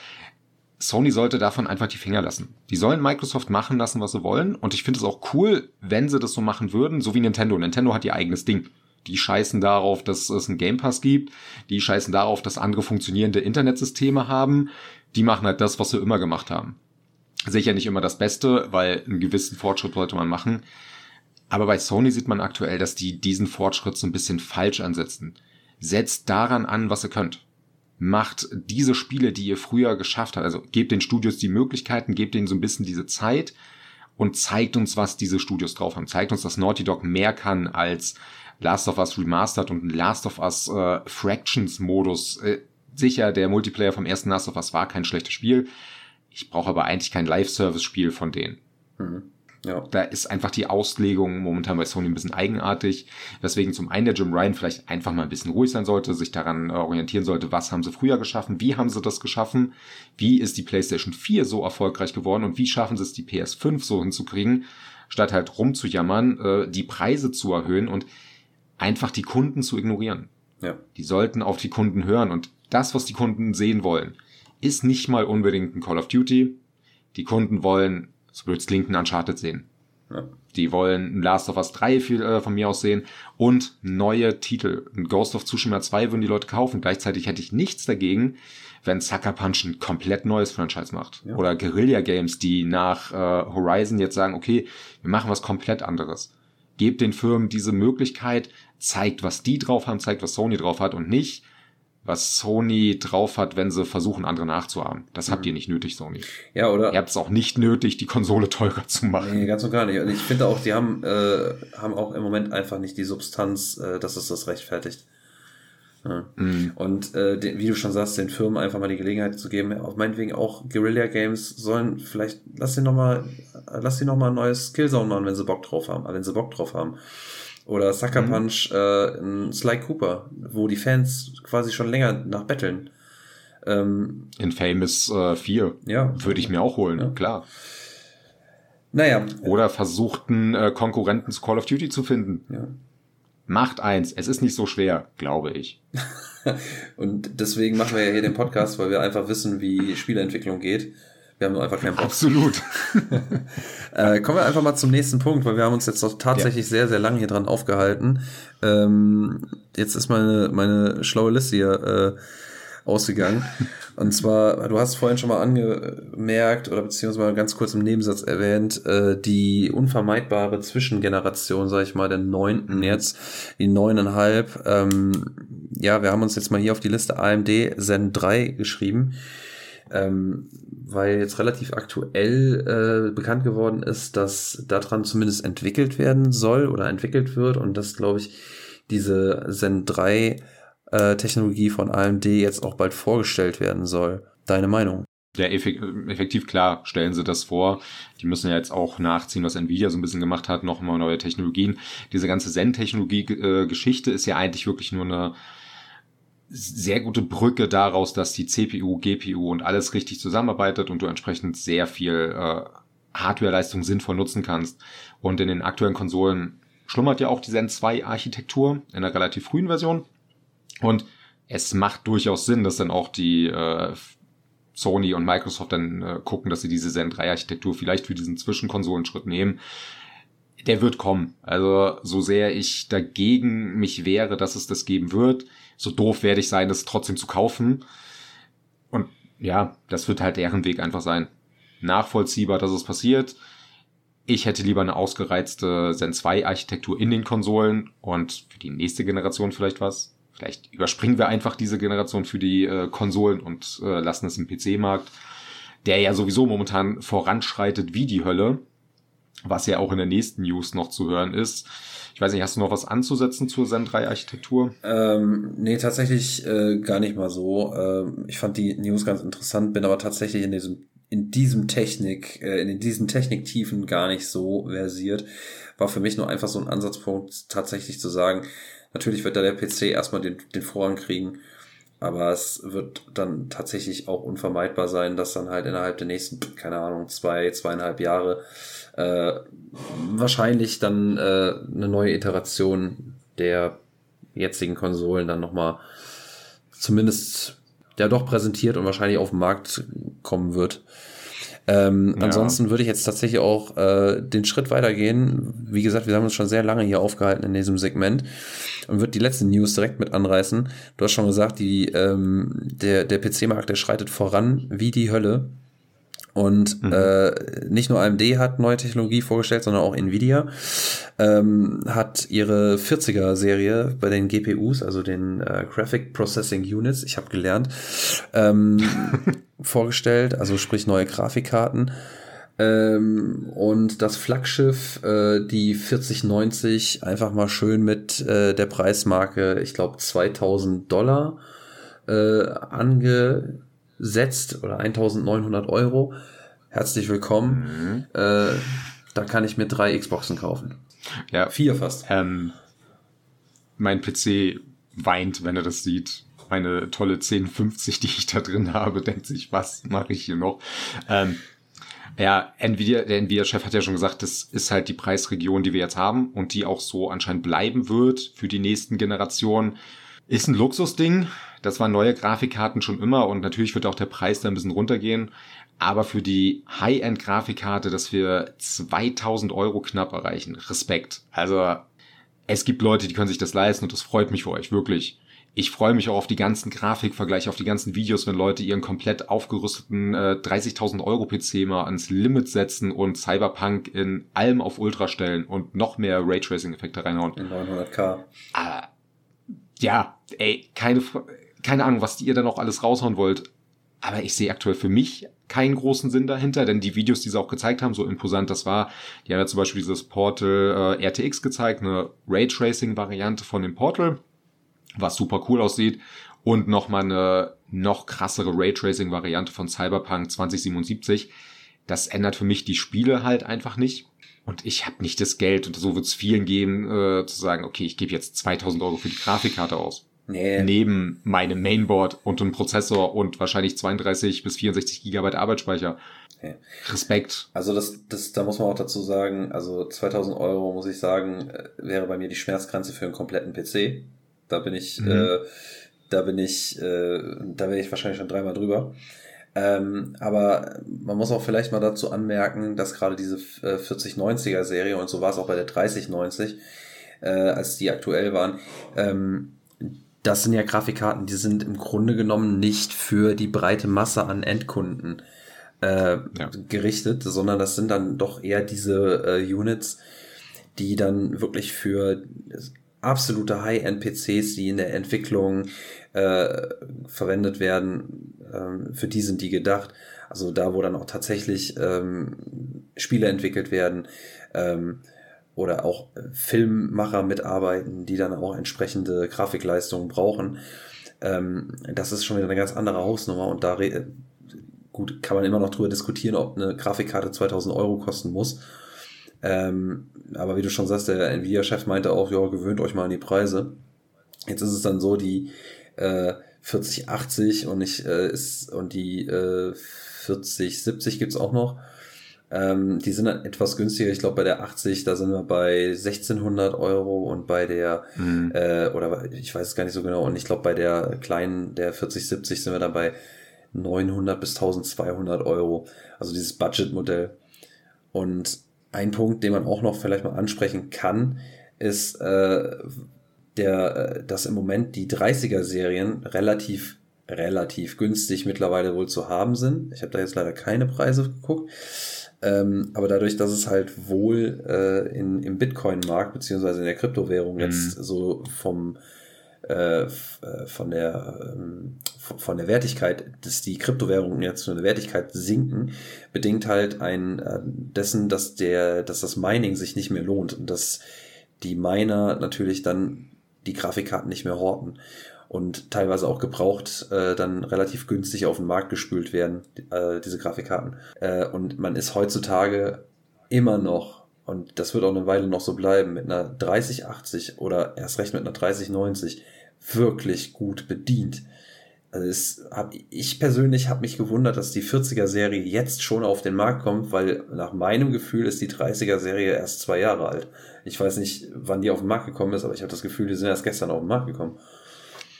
Sony sollte davon einfach die Finger lassen. Die sollen Microsoft machen lassen, was sie wollen. Und ich finde es auch cool, wenn sie das so machen würden, so wie Nintendo. Nintendo hat ihr eigenes Ding. Die scheißen darauf, dass es einen Game Pass gibt. Die scheißen darauf, dass andere funktionierende Internetsysteme haben. Die machen halt das, was sie immer gemacht haben. Sicher nicht immer das Beste, weil einen gewissen Fortschritt sollte man machen. Aber bei Sony sieht man aktuell, dass die diesen Fortschritt so ein bisschen falsch ansetzen. Setzt daran an, was ihr könnt macht diese Spiele, die ihr früher geschafft habt, also gebt den Studios die Möglichkeiten, gebt ihnen so ein bisschen diese Zeit und zeigt uns, was diese Studios drauf haben. Zeigt uns, dass Naughty Dog mehr kann als Last of Us Remastered und Last of Us äh, Fractions Modus. Äh, sicher, der Multiplayer vom ersten Last of Us war kein schlechtes Spiel. Ich brauche aber eigentlich kein Live-Service-Spiel von denen. Mhm. Ja. Da ist einfach die Auslegung momentan bei Sony ein bisschen eigenartig. Deswegen zum einen der Jim Ryan vielleicht einfach mal ein bisschen ruhig sein sollte, sich daran orientieren sollte, was haben sie früher geschaffen, wie haben sie das geschaffen, wie ist die PlayStation 4 so erfolgreich geworden und wie schaffen sie es, die PS5 so hinzukriegen, statt halt rumzujammern, äh, die Preise zu erhöhen und einfach die Kunden zu ignorieren. Ja. Die sollten auf die Kunden hören und das, was die Kunden sehen wollen, ist nicht mal unbedingt ein Call of Duty. Die Kunden wollen so blöd klingt, ein Uncharted sehen. Ja. Die wollen ein Last of Us 3 viel, äh, von mir aus sehen und neue Titel. Ein Ghost of Tsushima 2 würden die Leute kaufen. Gleichzeitig hätte ich nichts dagegen, wenn Sucker Punch ein komplett neues Franchise macht. Ja. Oder Guerilla Games, die nach äh, Horizon jetzt sagen, okay, wir machen was komplett anderes. Gebt den Firmen diese Möglichkeit, zeigt, was die drauf haben, zeigt, was Sony drauf hat und nicht, was Sony drauf hat, wenn sie versuchen, andere nachzuahmen. Das habt mhm. ihr nicht nötig, Sony. Ja, oder? Ihr habt es auch nicht nötig, die Konsole teurer zu machen. Nee, ganz und gar nicht. Und ich finde auch, die haben, äh, haben auch im Moment einfach nicht die Substanz, äh, dass es das rechtfertigt. Ja. Mhm. Und äh, den, wie du schon sagst, den Firmen einfach mal die Gelegenheit zu geben, auf meinetwegen auch Guerilla Games sollen vielleicht, lass sie nochmal, lass sie nochmal ein neues Skillzone machen, wenn sie Bock drauf haben, wenn sie Bock drauf haben. Oder Sucker mhm. Punch äh, in Sly Cooper, wo die Fans quasi schon länger nach betteln. Ähm, in Famous äh, 4 ja. würde ich mir auch holen, ja. klar. Naja. Oder versuchten äh, Konkurrenten zu Call of Duty zu finden. Ja. Macht eins. Es ist nicht so schwer, glaube ich. Und deswegen machen wir ja hier den Podcast, weil wir einfach wissen, wie Spieleentwicklung geht. Wir haben einfach keinen Bock. Absolut. äh, kommen wir einfach mal zum nächsten Punkt, weil wir haben uns jetzt doch tatsächlich ja. sehr, sehr lange hier dran aufgehalten. Ähm, jetzt ist meine, meine schlaue Liste hier äh, ausgegangen. Und zwar, du hast vorhin schon mal angemerkt oder beziehungsweise ganz kurz im Nebensatz erwähnt, äh, die unvermeidbare Zwischengeneration, sag ich mal, der neunten jetzt, die neuneinhalb. Ähm, ja, wir haben uns jetzt mal hier auf die Liste AMD Zen 3 geschrieben. Ähm, weil jetzt relativ aktuell äh, bekannt geworden ist, dass daran zumindest entwickelt werden soll oder entwickelt wird und dass, glaube ich, diese Zen 3 äh, Technologie von AMD jetzt auch bald vorgestellt werden soll. Deine Meinung? Ja, effektiv klar stellen sie das vor. Die müssen ja jetzt auch nachziehen, was Nvidia so ein bisschen gemacht hat, nochmal neue Technologien. Diese ganze Zen-Technologie-Geschichte ist ja eigentlich wirklich nur eine sehr gute Brücke daraus, dass die CPU, GPU und alles richtig zusammenarbeitet und du entsprechend sehr viel äh, Hardwareleistung sinnvoll nutzen kannst. Und in den aktuellen Konsolen schlummert ja auch die Zen 2 Architektur in einer relativ frühen Version. Und es macht durchaus Sinn, dass dann auch die äh, Sony und Microsoft dann äh, gucken, dass sie diese Zen 3 Architektur vielleicht für diesen Zwischenkonsolenschritt nehmen. Der wird kommen. Also so sehr ich dagegen mich wäre, dass es das geben wird, so doof werde ich sein, das trotzdem zu kaufen. Und ja, das wird halt deren Weg einfach sein. Nachvollziehbar, dass es passiert. Ich hätte lieber eine ausgereizte Zen 2 Architektur in den Konsolen und für die nächste Generation vielleicht was vielleicht überspringen wir einfach diese Generation für die äh, Konsolen und äh, lassen es im PC-Markt, der ja sowieso momentan voranschreitet wie die Hölle, was ja auch in der nächsten News noch zu hören ist. Ich weiß nicht, hast du noch was anzusetzen zur Zen 3 Architektur? Ähm, nee, tatsächlich äh, gar nicht mal so. Ähm, ich fand die News ganz interessant, bin aber tatsächlich in diesem in diesem Technik, äh, in diesen Techniktiefen gar nicht so versiert. War für mich nur einfach so ein Ansatzpunkt, tatsächlich zu sagen, Natürlich wird da der PC erstmal den, den Vorrang kriegen, aber es wird dann tatsächlich auch unvermeidbar sein, dass dann halt innerhalb der nächsten, keine Ahnung, zwei, zweieinhalb Jahre äh, wahrscheinlich dann äh, eine neue Iteration der jetzigen Konsolen dann nochmal zumindest ja doch präsentiert und wahrscheinlich auf den Markt kommen wird. Ähm, ja. Ansonsten würde ich jetzt tatsächlich auch äh, den Schritt weitergehen. Wie gesagt, wir haben uns schon sehr lange hier aufgehalten in diesem Segment und würde die letzte News direkt mit anreißen. Du hast schon gesagt, die, ähm, der, der PC-Markt, der schreitet voran wie die Hölle. Und mhm. äh, nicht nur AMD hat neue Technologie vorgestellt, sondern auch Nvidia ähm, hat ihre 40er-Serie bei den GPUs, also den äh, Graphic Processing Units, ich habe gelernt, ähm, vorgestellt, also sprich neue Grafikkarten. Ähm, und das Flaggschiff, äh, die 4090, einfach mal schön mit äh, der Preismarke, ich glaube 2000 Dollar äh, ange setzt oder 1900 Euro, herzlich willkommen. Mhm. Äh, da kann ich mir drei Xboxen kaufen. Ja. Vier fast. Ähm, mein PC weint, wenn er das sieht. Meine tolle 1050, die ich da drin habe, denkt sich, was mache ich hier noch? Ähm, ja, Nvidia, der Nvidia-Chef hat ja schon gesagt, das ist halt die Preisregion, die wir jetzt haben und die auch so anscheinend bleiben wird für die nächsten Generationen. Ist ein Luxusding. Das waren neue Grafikkarten schon immer und natürlich wird auch der Preis da ein bisschen runtergehen. Aber für die High-End-Grafikkarte, dass wir 2000 Euro knapp erreichen, Respekt. Also es gibt Leute, die können sich das leisten und das freut mich für euch, wirklich. Ich freue mich auch auf die ganzen Grafikvergleiche, auf die ganzen Videos, wenn Leute ihren komplett aufgerüsteten äh, 30.000 Euro PC mal ans Limit setzen und Cyberpunk in allem auf Ultra stellen und noch mehr Raytracing-Effekte reinhauen. In 900k. Ah, ja, ey, keine, keine Ahnung, was ihr da noch alles raushauen wollt. Aber ich sehe aktuell für mich keinen großen Sinn dahinter, denn die Videos, die sie auch gezeigt haben, so imposant das war, die haben ja zum Beispiel dieses Portal äh, RTX gezeigt, eine Raytracing-Variante von dem Portal, was super cool aussieht, und nochmal eine noch krassere Raytracing-Variante von Cyberpunk 2077. Das ändert für mich die Spiele halt einfach nicht. Und ich habe nicht das Geld, und so wird es vielen geben, äh, zu sagen, okay, ich gebe jetzt 2000 Euro für die Grafikkarte aus. Nee. Neben meinem Mainboard und einem Prozessor und wahrscheinlich 32 bis 64 Gigabyte Arbeitsspeicher. Okay. Respekt. Also das, das, da muss man auch dazu sagen, also 2000 Euro muss ich sagen, äh, wäre bei mir die Schmerzgrenze für einen kompletten PC. Da bin ich, mhm. äh, da bin ich, äh, da wäre ich wahrscheinlich schon dreimal drüber. Ähm, aber man muss auch vielleicht mal dazu anmerken, dass gerade diese äh, 4090er Serie und so war es auch bei der 3090, äh, als die aktuell waren, ähm, das sind ja Grafikkarten, die sind im Grunde genommen nicht für die breite Masse an Endkunden äh, ja. gerichtet, sondern das sind dann doch eher diese äh, Units, die dann wirklich für absolute High-End-PCs, die in der Entwicklung äh, verwendet werden, ähm, für die sind die gedacht. Also da, wo dann auch tatsächlich ähm, Spiele entwickelt werden ähm, oder auch Filmmacher mitarbeiten, die dann auch entsprechende Grafikleistungen brauchen. Ähm, das ist schon wieder eine ganz andere Hausnummer und da gut kann man immer noch drüber diskutieren, ob eine Grafikkarte 2000 Euro kosten muss. Ähm, aber wie du schon sagst, der Nvidia-Chef meinte auch, ja, gewöhnt euch mal an die Preise. Jetzt ist es dann so, die äh, 4080 und ich äh, ist und die äh, 4070 gibt's auch noch. Ähm, die sind dann etwas günstiger. Ich glaube, bei der 80, da sind wir bei 1600 Euro und bei der, mhm. äh, oder ich weiß es gar nicht so genau, und ich glaube, bei der kleinen, der 4070 sind wir dann bei 900 bis 1200 Euro. Also dieses Budget-Modell. Und ein Punkt, den man auch noch vielleicht mal ansprechen kann, ist, äh, der, äh, dass im Moment die 30er-Serien relativ, relativ günstig mittlerweile wohl zu haben sind. Ich habe da jetzt leider keine Preise geguckt. Ähm, aber dadurch, dass es halt wohl äh, in, im Bitcoin-Markt beziehungsweise in der Kryptowährung mhm. jetzt so vom äh, äh von der ähm, von der Wertigkeit, dass die Kryptowährungen jetzt von der Wertigkeit sinken, bedingt halt ein äh, dessen, dass der, dass das Mining sich nicht mehr lohnt und dass die Miner natürlich dann die Grafikkarten nicht mehr horten und teilweise auch gebraucht äh, dann relativ günstig auf den Markt gespült werden, äh, diese Grafikkarten. Äh, und man ist heutzutage immer noch, und das wird auch eine Weile noch so bleiben, mit einer 3080 oder erst recht mit einer 3090 wirklich gut bedient. Also es hab, ich persönlich habe mich gewundert, dass die 40er-Serie jetzt schon auf den Markt kommt, weil nach meinem Gefühl ist die 30er-Serie erst zwei Jahre alt. Ich weiß nicht, wann die auf den Markt gekommen ist, aber ich habe das Gefühl, die sind erst gestern auf den Markt gekommen.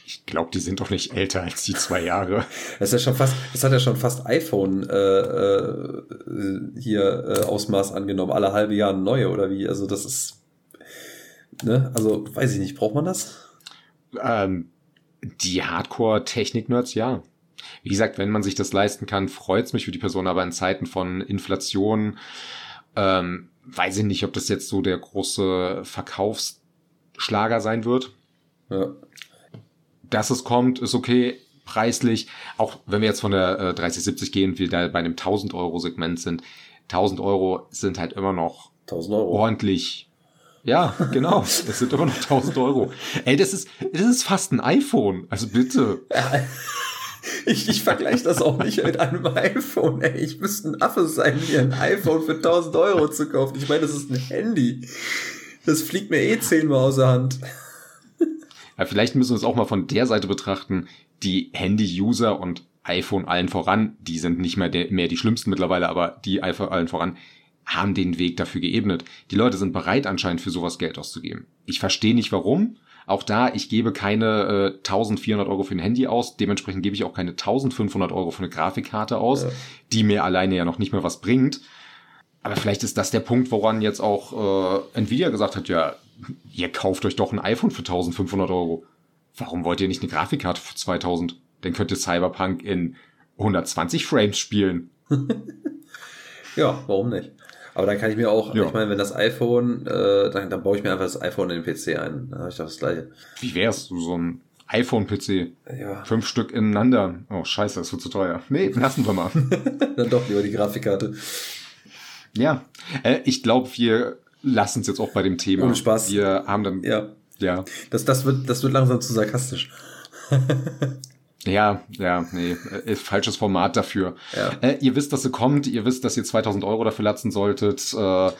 Ich glaube, die sind doch nicht älter als die zwei Jahre. Das ist ja schon fast, das hat ja schon fast iPhone äh, äh, hier äh, Ausmaß angenommen, alle halbe Jahre neue oder wie? Also das ist, ne? Also weiß ich nicht, braucht man das? Ähm, die Hardcore-Technik-Nerds, ja. Wie gesagt, wenn man sich das leisten kann, freut's mich für die Person, aber in Zeiten von Inflation ähm, weiß ich nicht, ob das jetzt so der große Verkaufsschlager sein wird. Ja. Dass es kommt, ist okay. Preislich, auch wenn wir jetzt von der äh, 3070 gehen, wir da bei einem 1000 Euro Segment sind, 1000 Euro sind halt immer noch ordentlich. Ja, genau. Es sind immer noch 1000 Euro. Ey, das ist, das ist fast ein iPhone. Also bitte. Ich, ich vergleiche das auch nicht mit einem iPhone. Ey. Ich müsste ein Affe sein, mir ein iPhone für 1000 Euro zu kaufen. Ich meine, das ist ein Handy. Das fliegt mir eh zehnmal aus der Hand. Ja, vielleicht müssen wir es auch mal von der Seite betrachten. Die Handy-User und iPhone allen voran, die sind nicht mehr, der, mehr die schlimmsten mittlerweile, aber die iPhone allen voran haben den Weg dafür geebnet. Die Leute sind bereit anscheinend für sowas Geld auszugeben. Ich verstehe nicht warum. Auch da, ich gebe keine äh, 1400 Euro für ein Handy aus, dementsprechend gebe ich auch keine 1500 Euro für eine Grafikkarte aus, ja. die mir alleine ja noch nicht mehr was bringt. Aber vielleicht ist das der Punkt, woran jetzt auch äh, Nvidia gesagt hat, ja, ihr kauft euch doch ein iPhone für 1500 Euro. Warum wollt ihr nicht eine Grafikkarte für 2000? Dann könnt ihr Cyberpunk in 120 Frames spielen. ja, warum nicht? Aber dann kann ich mir auch, ja. ich meine, wenn das iPhone, äh, dann, dann baue ich mir einfach das iPhone in den PC ein. Dann habe ich doch das gleiche. Wie wär's, so ein iPhone-PC? Ja. Fünf Stück ineinander. Oh, scheiße, das wird zu teuer. Nee, lassen wir mal. dann doch lieber die Grafikkarte. Ja, äh, ich glaube, wir lassen es jetzt auch bei dem Thema. Ohne Spaß. Wir haben dann. Ja. Ja. Das, das, wird, das wird langsam zu sarkastisch. Ja, ja, nee, äh, falsches Format dafür. Ja. Äh, ihr wisst, dass sie kommt, ihr wisst, dass ihr 2000 Euro dafür latzen solltet. Äh,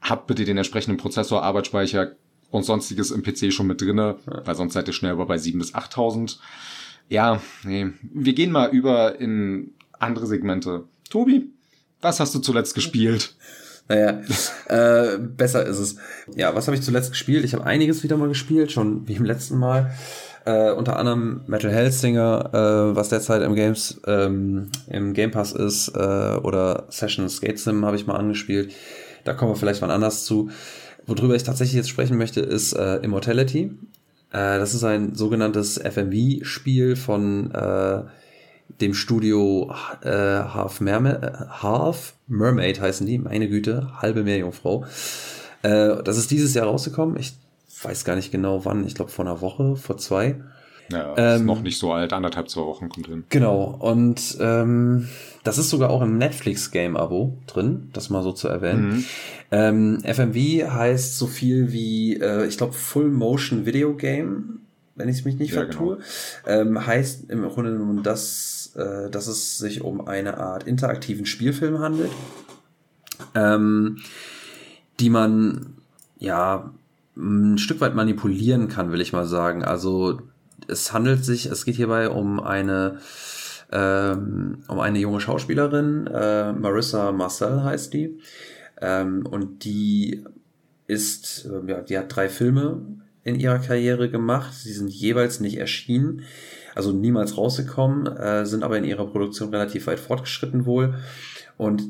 habt bitte den entsprechenden Prozessor, Arbeitsspeicher und sonstiges im PC schon mit drinne, ja. weil sonst seid ihr schnell bei 7 bis 8000. Ja, nee, wir gehen mal über in andere Segmente. Tobi, was hast du zuletzt gespielt? Naja, äh, besser ist es. Ja, was habe ich zuletzt gespielt? Ich habe einiges wieder mal gespielt, schon wie im letzten Mal. Äh, unter anderem Metal Hellsinger, äh, was derzeit im Games, ähm, im Game Pass ist, äh, oder Session Skate Sim habe ich mal angespielt. Da kommen wir vielleicht mal anders zu. Worüber ich tatsächlich jetzt sprechen möchte, ist äh, Immortality. Äh, das ist ein sogenanntes FMV-Spiel von äh, dem Studio äh, Half, Mermaid, äh, Half Mermaid heißen die, meine Güte, halbe Meerjungfrau. Äh, das ist dieses Jahr rausgekommen. Ich weiß gar nicht genau wann, ich glaube vor einer Woche, vor zwei. Ja, ist ähm, noch nicht so alt, anderthalb, zwei Wochen kommt hin. Genau, und ähm, das ist sogar auch im Netflix-Game-Abo drin, das mal so zu erwähnen. Mhm. Ähm, FMV heißt so viel wie, äh, ich glaube, Full Motion Video Game, wenn ich es mich nicht ja, vertue. Genau. Ähm, heißt im Grunde genommen, dass, äh, dass es sich um eine Art interaktiven Spielfilm handelt, ähm, die man ja ein Stück weit manipulieren kann, will ich mal sagen. Also es handelt sich, es geht hierbei um eine ähm, um eine junge Schauspielerin, äh, Marissa Marcel heißt die, ähm, und die ist, äh, ja, die hat drei Filme in ihrer Karriere gemacht. Sie sind jeweils nicht erschienen, also niemals rausgekommen, äh, sind aber in ihrer Produktion relativ weit fortgeschritten wohl. Und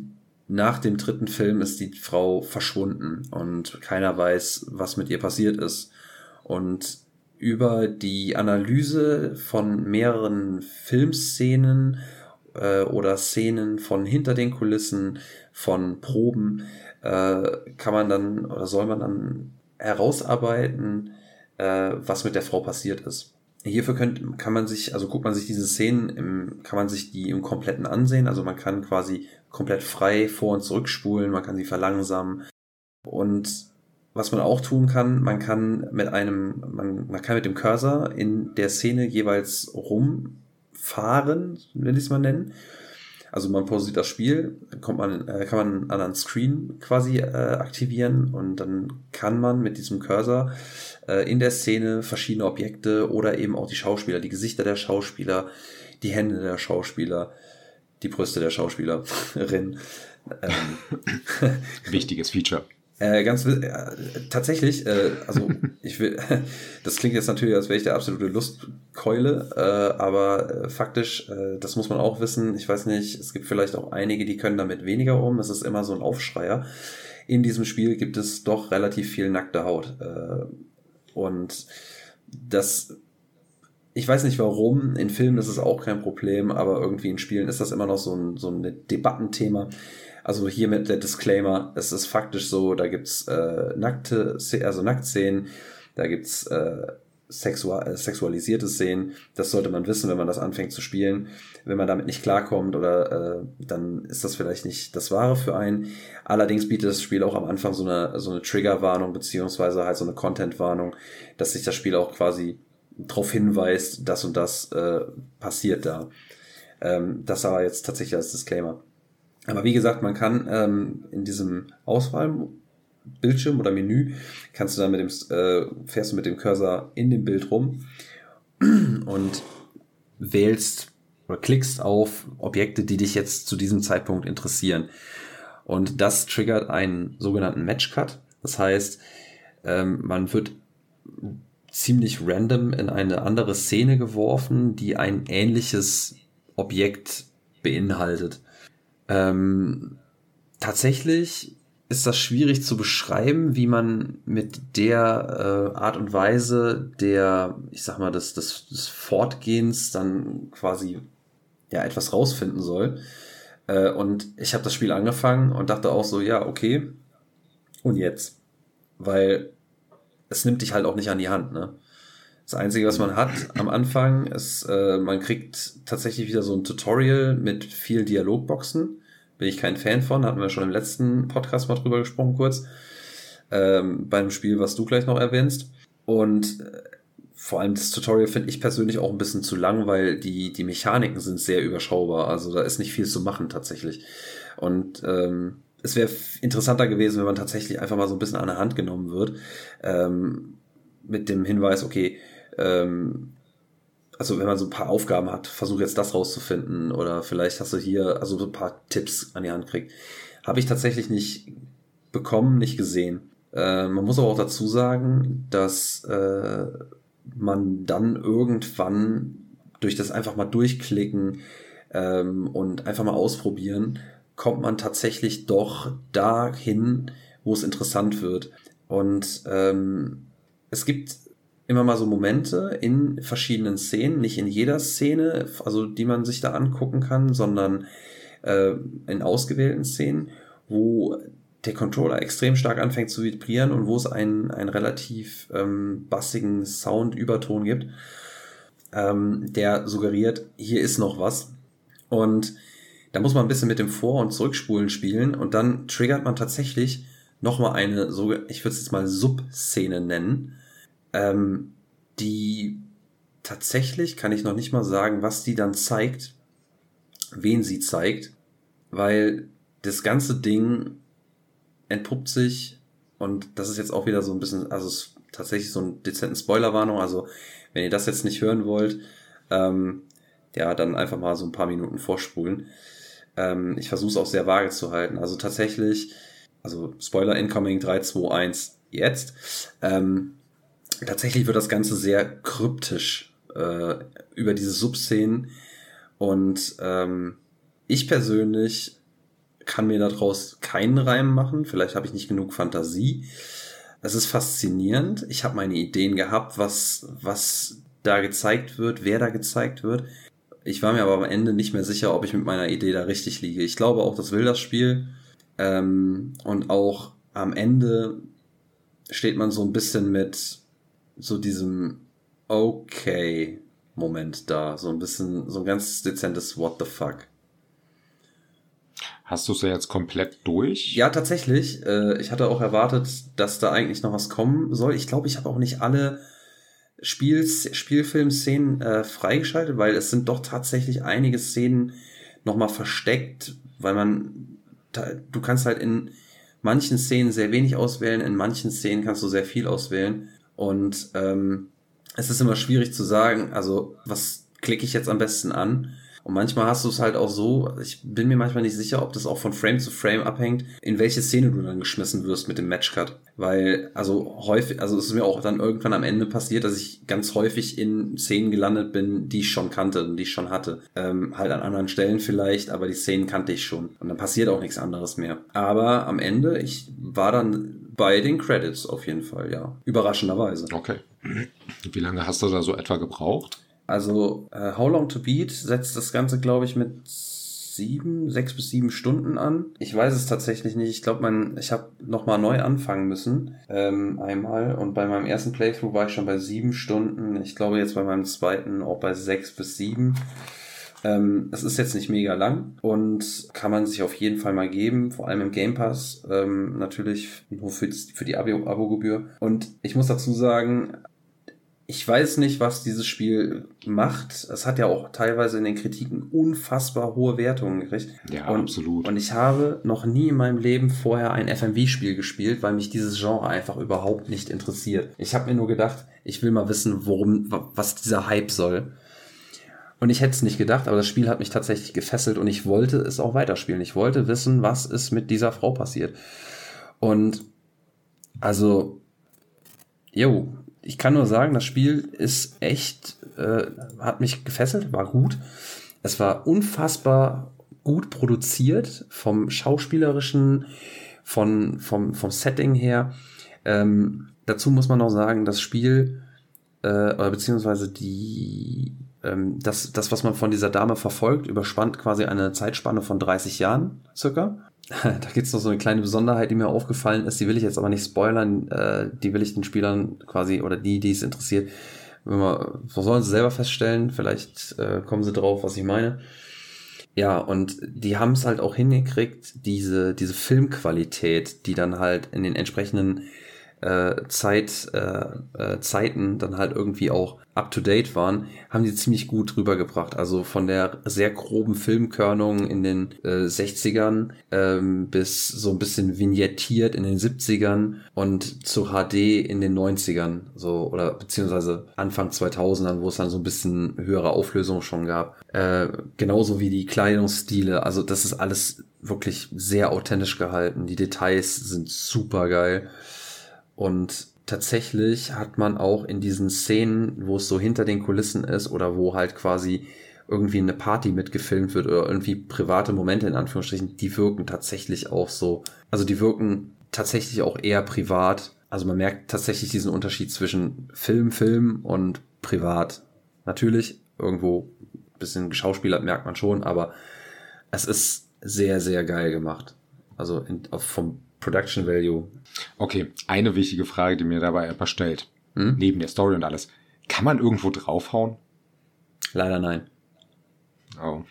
nach dem dritten Film ist die Frau verschwunden und keiner weiß, was mit ihr passiert ist. Und über die Analyse von mehreren Filmszenen äh, oder Szenen von hinter den Kulissen, von Proben, äh, kann man dann oder soll man dann herausarbeiten, äh, was mit der Frau passiert ist. Hierfür könnt, kann man sich, also guckt man sich diese Szenen, im, kann man sich die im Kompletten ansehen. Also man kann quasi komplett frei vor- und zurückspulen, man kann sie verlangsamen. Und was man auch tun kann, man kann mit einem, man, man kann mit dem Cursor in der Szene jeweils rumfahren, will ich es mal nennen. Also man pausiert das Spiel, kommt man, äh, kann man einen anderen Screen quasi äh, aktivieren und dann kann man mit diesem Cursor äh, in der Szene verschiedene Objekte oder eben auch die Schauspieler, die Gesichter der Schauspieler, die Hände der Schauspieler, die Brüste der Schauspielerin. Ähm, Wichtiges Feature. Äh, ganz äh, tatsächlich, äh, also ich will, das klingt jetzt natürlich, als wäre ich der absolute Lustkeule, äh, aber äh, faktisch, äh, das muss man auch wissen. Ich weiß nicht, es gibt vielleicht auch einige, die können damit weniger um. Es ist immer so ein Aufschreier. In diesem Spiel gibt es doch relativ viel nackte Haut. Äh, und das ich weiß nicht warum, in Filmen ist es auch kein Problem, aber irgendwie in Spielen ist das immer noch so ein, so ein Debattenthema. Also hier mit der Disclaimer, es ist faktisch so, da gibt's äh, nackte, also Nacktszenen, da gibt's äh, sexual, äh, sexualisierte Szenen. Das sollte man wissen, wenn man das anfängt zu spielen. Wenn man damit nicht klarkommt oder äh, dann ist das vielleicht nicht das Wahre für einen. Allerdings bietet das Spiel auch am Anfang so eine, so eine Triggerwarnung beziehungsweise halt so eine Content-Warnung, dass sich das Spiel auch quasi darauf hinweist, das und das äh, passiert da. Ähm, das aber jetzt tatsächlich als Disclaimer. Aber wie gesagt, man kann ähm, in diesem Auswahlbildschirm oder Menü kannst du dann mit dem äh, fährst du mit dem Cursor in dem Bild rum und wählst oder klickst auf Objekte, die dich jetzt zu diesem Zeitpunkt interessieren. Und das triggert einen sogenannten Match Cut. Das heißt, ähm, man wird ziemlich random in eine andere Szene geworfen, die ein ähnliches Objekt beinhaltet. Ähm, tatsächlich ist das schwierig zu beschreiben, wie man mit der äh, Art und Weise der, ich sag mal, des, des, des Fortgehens dann quasi ja etwas rausfinden soll. Äh, und ich habe das Spiel angefangen und dachte auch so, ja, okay. Und jetzt? Weil es nimmt dich halt auch nicht an die Hand, ne? Das Einzige, was man hat am Anfang, ist, äh, man kriegt tatsächlich wieder so ein Tutorial mit vielen Dialogboxen. Bin ich kein Fan von, hatten wir schon im letzten Podcast mal drüber gesprochen kurz. Ähm, bei einem Spiel, was du gleich noch erwähnst. Und äh, vor allem das Tutorial finde ich persönlich auch ein bisschen zu lang, weil die, die Mechaniken sind sehr überschaubar. Also da ist nicht viel zu machen tatsächlich. Und ähm, es wäre interessanter gewesen, wenn man tatsächlich einfach mal so ein bisschen an der Hand genommen wird. Ähm, mit dem Hinweis, okay, ähm, also wenn man so ein paar Aufgaben hat, versuch jetzt das rauszufinden oder vielleicht hast du hier also so ein paar Tipps an die Hand kriegt. Habe ich tatsächlich nicht bekommen, nicht gesehen. Äh, man muss aber auch dazu sagen, dass äh, man dann irgendwann durch das einfach mal durchklicken ähm, und einfach mal ausprobieren, kommt man tatsächlich doch dahin, wo es interessant wird. Und ähm, es gibt immer mal so Momente in verschiedenen Szenen, nicht in jeder Szene, also die man sich da angucken kann, sondern äh, in ausgewählten Szenen, wo der Controller extrem stark anfängt zu vibrieren und wo es einen, einen relativ ähm, bassigen Sound-Überton gibt. ähm, der suggeriert, hier ist noch was. Und da muss man ein bisschen mit dem Vor- und Zurückspulen spielen und dann triggert man tatsächlich nochmal eine, so, ich würde es jetzt mal Subszene nennen, ähm, die tatsächlich, kann ich noch nicht mal sagen, was die dann zeigt, wen sie zeigt, weil das ganze Ding entpuppt sich und das ist jetzt auch wieder so ein bisschen, also es ist tatsächlich so ein dezenten Spoilerwarnung, also wenn ihr das jetzt nicht hören wollt, ähm, ja, dann einfach mal so ein paar Minuten vorspulen. Ähm, ich versuche es auch sehr vage zu halten. Also tatsächlich, also Spoiler incoming 3, 2, 1 jetzt. Ähm, tatsächlich wird das Ganze sehr kryptisch äh, über diese Subszenen und ähm, ich persönlich kann mir daraus keinen Reim machen. Vielleicht habe ich nicht genug Fantasie. Es ist faszinierend. Ich habe meine Ideen gehabt, was, was da gezeigt wird, wer da gezeigt wird. Ich war mir aber am Ende nicht mehr sicher, ob ich mit meiner Idee da richtig liege. Ich glaube auch, das will das Spiel. Ähm, und auch am Ende steht man so ein bisschen mit so diesem okay Moment da. So ein bisschen, so ein ganz dezentes What the fuck. Hast du es ja jetzt komplett durch? Ja, tatsächlich. Äh, ich hatte auch erwartet, dass da eigentlich noch was kommen soll. Ich glaube, ich habe auch nicht alle Spielfilmszenen äh, freigeschaltet, weil es sind doch tatsächlich einige Szenen nochmal versteckt, weil man, du kannst halt in manchen Szenen sehr wenig auswählen, in manchen Szenen kannst du sehr viel auswählen. Und ähm, es ist immer schwierig zu sagen, also was klicke ich jetzt am besten an? Und manchmal hast du es halt auch so, ich bin mir manchmal nicht sicher, ob das auch von Frame zu Frame abhängt, in welche Szene du dann geschmissen wirst mit dem Matchcut. Weil, also häufig, also es ist mir auch dann irgendwann am Ende passiert, dass ich ganz häufig in Szenen gelandet bin, die ich schon kannte und die ich schon hatte. Ähm, halt an anderen Stellen vielleicht, aber die Szenen kannte ich schon. Und dann passiert auch nichts anderes mehr. Aber am Ende, ich war dann bei den Credits auf jeden Fall, ja. Überraschenderweise. Okay. Wie lange hast du da so etwa gebraucht? Also äh, How Long to Beat setzt das Ganze, glaube ich, mit sieben, sechs bis sieben Stunden an. Ich weiß es tatsächlich nicht. Ich glaube, man, ich habe nochmal neu anfangen müssen. Ähm, einmal. Und bei meinem ersten Playthrough war ich schon bei sieben Stunden. Ich glaube jetzt bei meinem zweiten auch bei sechs bis sieben. Ähm, es ist jetzt nicht mega lang und kann man sich auf jeden Fall mal geben, vor allem im Game Pass, ähm, natürlich nur für, für die Abo-Gebühr. Und ich muss dazu sagen, ich weiß nicht, was dieses Spiel macht. Es hat ja auch teilweise in den Kritiken unfassbar hohe Wertungen gekriegt. Ja, und, absolut. Und ich habe noch nie in meinem Leben vorher ein FMV-Spiel gespielt, weil mich dieses Genre einfach überhaupt nicht interessiert. Ich habe mir nur gedacht, ich will mal wissen, worum, was dieser Hype soll. Und ich hätte es nicht gedacht, aber das Spiel hat mich tatsächlich gefesselt und ich wollte es auch weiterspielen. Ich wollte wissen, was ist mit dieser Frau passiert. Und also, jo, ich kann nur sagen, das Spiel ist echt, äh, hat mich gefesselt, war gut. Es war unfassbar gut produziert vom schauspielerischen, von, vom, vom Setting her. Ähm, dazu muss man noch sagen, das Spiel, äh, oder beziehungsweise die, ähm, das, das, was man von dieser Dame verfolgt, überspannt quasi eine Zeitspanne von 30 Jahren circa. da gibt's noch so eine kleine Besonderheit, die mir aufgefallen ist, die will ich jetzt aber nicht spoilern, äh, die will ich den Spielern quasi oder die, die es interessiert, wenn wir, sollen sie selber feststellen, vielleicht äh, kommen sie drauf, was ich meine. Ja, und die haben es halt auch hingekriegt, diese, diese Filmqualität, die dann halt in den entsprechenden äh, Zeit, äh, äh, Zeiten dann halt irgendwie auch up to date waren, haben die ziemlich gut rübergebracht. Also von der sehr groben Filmkörnung in den äh, 60ern ähm, bis so ein bisschen vignettiert in den 70ern und zu HD in den 90ern, so oder beziehungsweise Anfang 2000ern, wo es dann so ein bisschen höhere Auflösung schon gab. Äh, genauso wie die Kleidungsstile. Also das ist alles wirklich sehr authentisch gehalten. Die Details sind super geil. Und tatsächlich hat man auch in diesen Szenen, wo es so hinter den Kulissen ist oder wo halt quasi irgendwie eine Party mitgefilmt wird oder irgendwie private Momente in Anführungsstrichen, die wirken tatsächlich auch so, also die wirken tatsächlich auch eher privat. Also man merkt tatsächlich diesen Unterschied zwischen Film, Film und privat. Natürlich, irgendwo ein bisschen geschauspielert merkt man schon, aber es ist sehr, sehr geil gemacht. Also in, vom Production Value. Okay, eine wichtige Frage, die mir dabei etwas stellt, hm? neben der Story und alles. Kann man irgendwo draufhauen? Leider nein. Oh.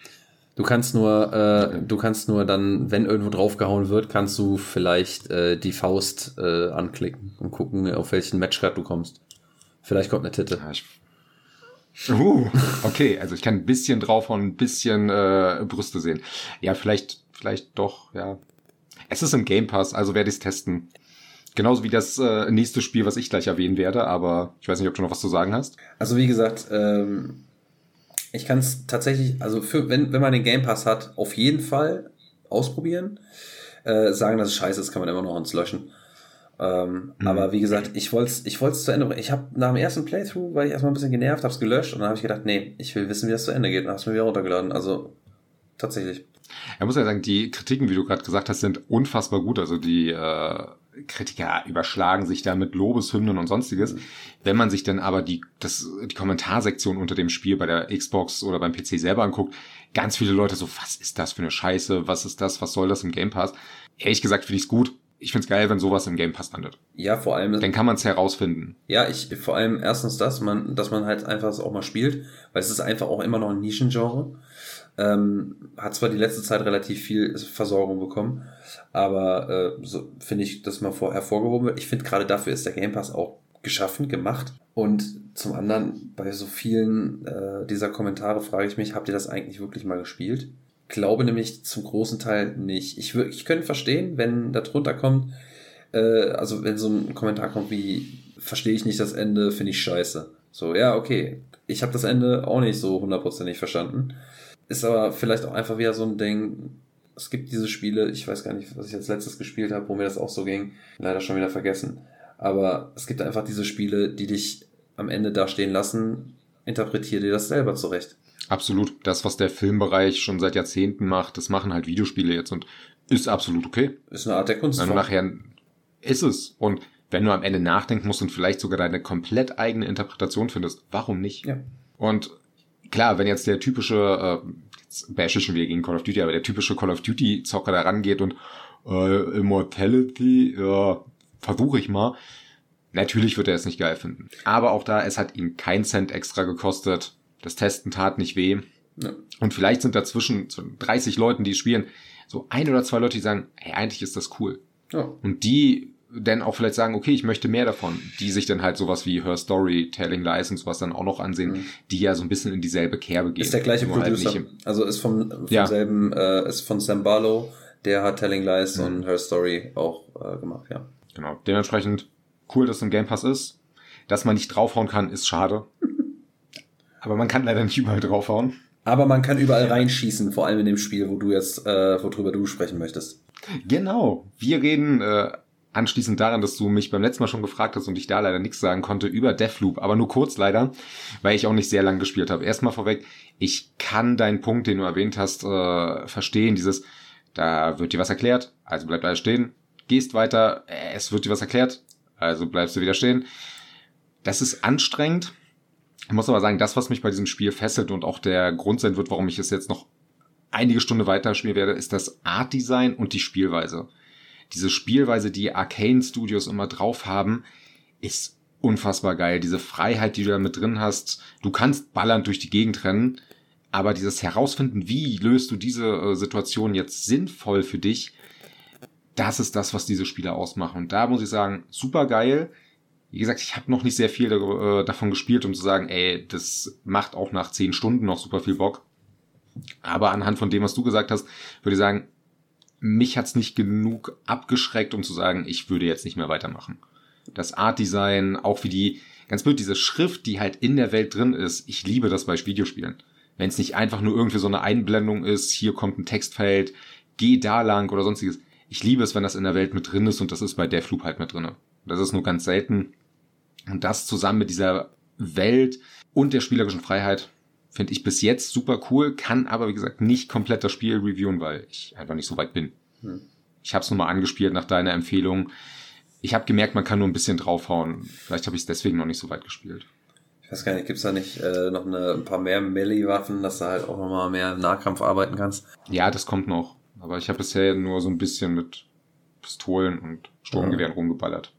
Du kannst nur, äh, du kannst nur dann, wenn irgendwo draufgehauen wird, kannst du vielleicht äh, die Faust äh, anklicken und gucken, auf welchen Matchcard du kommst. Vielleicht kommt eine Titte. Ja, ich, uh, okay, also ich kann ein bisschen draufhauen, ein bisschen äh, Brüste sehen. Ja, vielleicht, vielleicht doch, ja. Es ist im Game Pass, also werde ich es testen. Genauso wie das äh, nächste Spiel, was ich gleich erwähnen werde, aber ich weiß nicht, ob du noch was zu sagen hast. Also wie gesagt, ähm, ich kann es tatsächlich, also für, wenn, wenn man den Game Pass hat, auf jeden Fall ausprobieren. Äh, sagen, dass es scheiße ist, kann man immer noch uns löschen. Ähm, mhm. Aber wie gesagt, ich wollte es ich wollt's zu Ende bringen. Ich habe nach dem ersten Playthrough, weil ich erstmal ein bisschen genervt, habe es gelöscht und dann habe ich gedacht, nee, ich will wissen, wie das zu Ende geht und habe es mir wieder runtergeladen. Also tatsächlich. Er muss ja sagen, die Kritiken, wie du gerade gesagt hast, sind unfassbar gut. Also die äh, Kritiker überschlagen sich da mit Lobeshymnen und sonstiges. Mhm. Wenn man sich dann aber die, das, die Kommentarsektion unter dem Spiel bei der Xbox oder beim PC selber anguckt, ganz viele Leute so, was ist das für eine Scheiße? Was ist das? Was soll das im Game Pass? Ehrlich gesagt finde ich es gut. Ich finde es geil, wenn sowas im Game Pass landet. Ja, vor allem. Dann kann man es herausfinden. Ja, ich vor allem erstens das, man, dass man halt einfach es auch mal spielt, weil es ist einfach auch immer noch ein Nischengenre. Ähm, hat zwar die letzte Zeit relativ viel Versorgung bekommen, aber äh, so finde ich, dass mal vor, hervorgehoben wird. Ich finde gerade dafür ist der Game Pass auch geschaffen, gemacht. Und zum anderen, bei so vielen äh, dieser Kommentare frage ich mich, habt ihr das eigentlich wirklich mal gespielt? Glaube nämlich zum großen Teil nicht. Ich, ich könnte verstehen, wenn da drunter kommt, äh, also wenn so ein Kommentar kommt wie, verstehe ich nicht das Ende, finde ich scheiße. So, ja, okay. Ich habe das Ende auch nicht so hundertprozentig verstanden. Ist aber vielleicht auch einfach wieder so ein Ding. Es gibt diese Spiele, ich weiß gar nicht, was ich als letztes gespielt habe, wo mir das auch so ging. Leider schon wieder vergessen. Aber es gibt einfach diese Spiele, die dich am Ende da stehen lassen. Interpretier dir das selber zurecht. Absolut. Das, was der Filmbereich schon seit Jahrzehnten macht, das machen halt Videospiele jetzt und ist absolut okay. Ist eine Art der Kunst. Dann nachher ist es. Und wenn du am Ende nachdenken musst und vielleicht sogar deine komplett eigene Interpretation findest, warum nicht? Ja. Und klar, wenn jetzt der typische, äh, jetzt bash ich schon wieder gegen Call of Duty, aber der typische Call of Duty Zocker da rangeht und äh, Immortality, ja, versuche ich mal. Natürlich wird er es nicht geil finden. Aber auch da, es hat ihm kein Cent extra gekostet. Das Testen tat nicht weh. Ja. Und vielleicht sind dazwischen 30 Leuten, die spielen, so ein oder zwei Leute, die sagen, hey, eigentlich ist das cool. Ja. Und die dann auch vielleicht sagen, okay, ich möchte mehr davon, die sich dann halt sowas wie Her Story, Telling License, was dann auch noch ansehen, mhm. die ja so ein bisschen in dieselbe Kerbe gehen. Ist der gleiche halt Producer. Halt also ist vom, vom ja. selben, äh, ist von Sam Barlow, der hat Telling Lies mhm. und Her Story auch äh, gemacht, ja. Genau. Dementsprechend cool, dass es im Game Pass ist. Dass man nicht draufhauen kann, ist schade. Aber man kann leider nicht überall draufhauen. Aber man kann überall reinschießen, vor allem in dem Spiel, wo du jetzt, äh, worüber du sprechen möchtest. Genau. Wir reden äh, anschließend daran, dass du mich beim letzten Mal schon gefragt hast und ich da leider nichts sagen konnte über Deathloop, aber nur kurz leider, weil ich auch nicht sehr lang gespielt habe. Erstmal vorweg, ich kann deinen Punkt, den du erwähnt hast, äh, verstehen. Dieses, da wird dir was erklärt, also bleib da stehen, gehst weiter, es wird dir was erklärt, also bleibst du wieder stehen. Das ist anstrengend. Ich muss aber sagen, das, was mich bei diesem Spiel fesselt und auch der Grund sein wird, warum ich es jetzt noch einige Stunden weiter spielen werde, ist das Art Design und die Spielweise diese Spielweise, die Arcane Studios immer drauf haben, ist unfassbar geil. Diese Freiheit, die du da mit drin hast. Du kannst ballern durch die Gegend rennen, aber dieses Herausfinden, wie löst du diese äh, Situation jetzt sinnvoll für dich, das ist das, was diese Spiele ausmachen. Und da muss ich sagen, super geil. Wie gesagt, ich habe noch nicht sehr viel äh, davon gespielt, um zu sagen, ey, das macht auch nach zehn Stunden noch super viel Bock. Aber anhand von dem, was du gesagt hast, würde ich sagen, mich hat's nicht genug abgeschreckt, um zu sagen, ich würde jetzt nicht mehr weitermachen. Das Art Design, auch wie die, ganz blöd, diese Schrift, die halt in der Welt drin ist, ich liebe das bei Videospielen. Wenn es nicht einfach nur irgendwie so eine Einblendung ist, hier kommt ein Textfeld, geh da lang oder sonstiges. Ich liebe es, wenn das in der Welt mit drin ist und das ist bei Deathloop halt mit drin. Das ist nur ganz selten. Und das zusammen mit dieser Welt und der spielerischen Freiheit Finde ich bis jetzt super cool, kann aber, wie gesagt, nicht komplett das Spiel reviewen, weil ich einfach nicht so weit bin. Hm. Ich habe es nur mal angespielt nach deiner Empfehlung. Ich habe gemerkt, man kann nur ein bisschen draufhauen. Vielleicht habe ich es deswegen noch nicht so weit gespielt. Ich weiß gar nicht, gibt's da nicht äh, noch eine, ein paar mehr Melee-Waffen, dass du halt auch nochmal mehr im Nahkampf arbeiten kannst? Ja, das kommt noch. Aber ich habe bisher nur so ein bisschen mit Pistolen und Sturmgewehren ja. rumgeballert.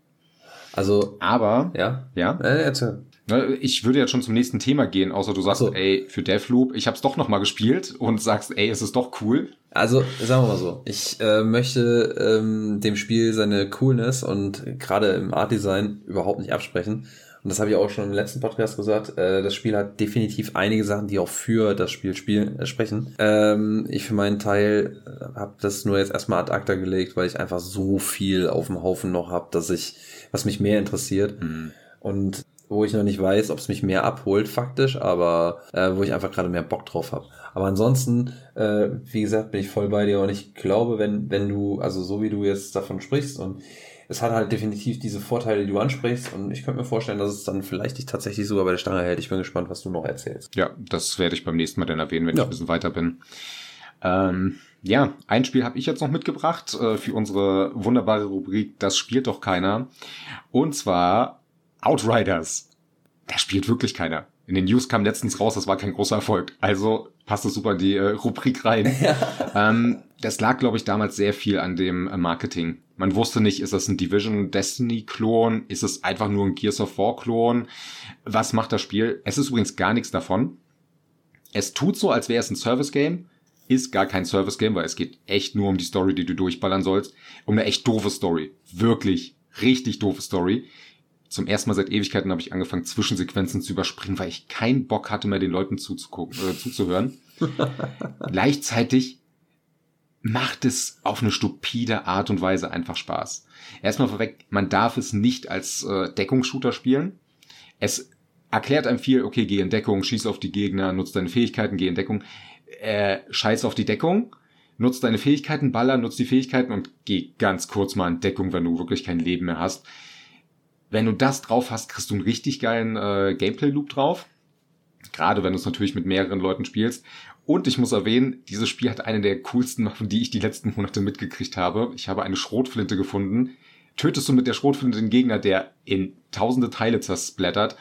Also. Aber. Ja? Ja? Äh, erzähl. Ne, ich würde jetzt schon zum nächsten Thema gehen, außer du sagst, so. ey, für Deathloop, ich hab's doch noch mal gespielt und sagst, ey, es ist doch cool. Also, sagen wir mal so, ich äh, möchte ähm, dem Spiel seine Coolness und gerade im Art Design überhaupt nicht absprechen. Und das habe ich auch schon im letzten Podcast gesagt. Äh, das Spiel hat definitiv einige Sachen, die auch für das Spiel spielen, äh, sprechen. Ähm, ich für meinen Teil äh, habe das nur jetzt erstmal ad acta gelegt, weil ich einfach so viel auf dem Haufen noch habe, dass ich, was mich mehr interessiert. Mhm. Und wo ich noch nicht weiß, ob es mich mehr abholt, faktisch, aber äh, wo ich einfach gerade mehr Bock drauf habe. Aber ansonsten, äh, wie gesagt, bin ich voll bei dir und ich glaube, wenn, wenn du, also so wie du jetzt davon sprichst und es hat halt definitiv diese Vorteile, die du ansprichst und ich könnte mir vorstellen, dass es dann vielleicht dich tatsächlich sogar bei der Stange hält. Ich bin gespannt, was du noch erzählst. Ja, das werde ich beim nächsten Mal dann erwähnen, wenn ja. ich ein bisschen weiter bin. Ähm, ja, ein Spiel habe ich jetzt noch mitgebracht äh, für unsere wunderbare Rubrik Das spielt doch keiner. Und zwar Outriders. Da spielt wirklich keiner. In den News kam letztens raus, das war kein großer Erfolg. Also passt es super in die äh, Rubrik rein. Ja. Ähm, das lag, glaube ich, damals sehr viel an dem äh, Marketing. Man wusste nicht, ist das ein Division Destiny Klon? Ist es einfach nur ein Gears of War Klon? Was macht das Spiel? Es ist übrigens gar nichts davon. Es tut so, als wäre es ein Service Game. Ist gar kein Service Game, weil es geht echt nur um die Story, die du durchballern sollst. Um eine echt doofe Story. Wirklich richtig doofe Story zum ersten Mal seit Ewigkeiten habe ich angefangen, Zwischensequenzen zu überspringen, weil ich keinen Bock hatte mehr, den Leuten zuzugucken, äh, zuzuhören. Gleichzeitig macht es auf eine stupide Art und Weise einfach Spaß. Erstmal vorweg, man darf es nicht als äh, Deckungsshooter spielen. Es erklärt einem viel, okay, geh in Deckung, schieß auf die Gegner, nutz deine Fähigkeiten, geh in Deckung, äh, scheiß auf die Deckung, nutz deine Fähigkeiten, baller, nutz die Fähigkeiten und geh ganz kurz mal in Deckung, wenn du wirklich kein Leben mehr hast. Wenn du das drauf hast, kriegst du einen richtig geilen äh, Gameplay-Loop drauf. Gerade wenn du es natürlich mit mehreren Leuten spielst. Und ich muss erwähnen, dieses Spiel hat eine der coolsten Waffen, die ich die letzten Monate mitgekriegt habe. Ich habe eine Schrotflinte gefunden. Tötest du mit der Schrotflinte den Gegner, der in tausende Teile zersplattert,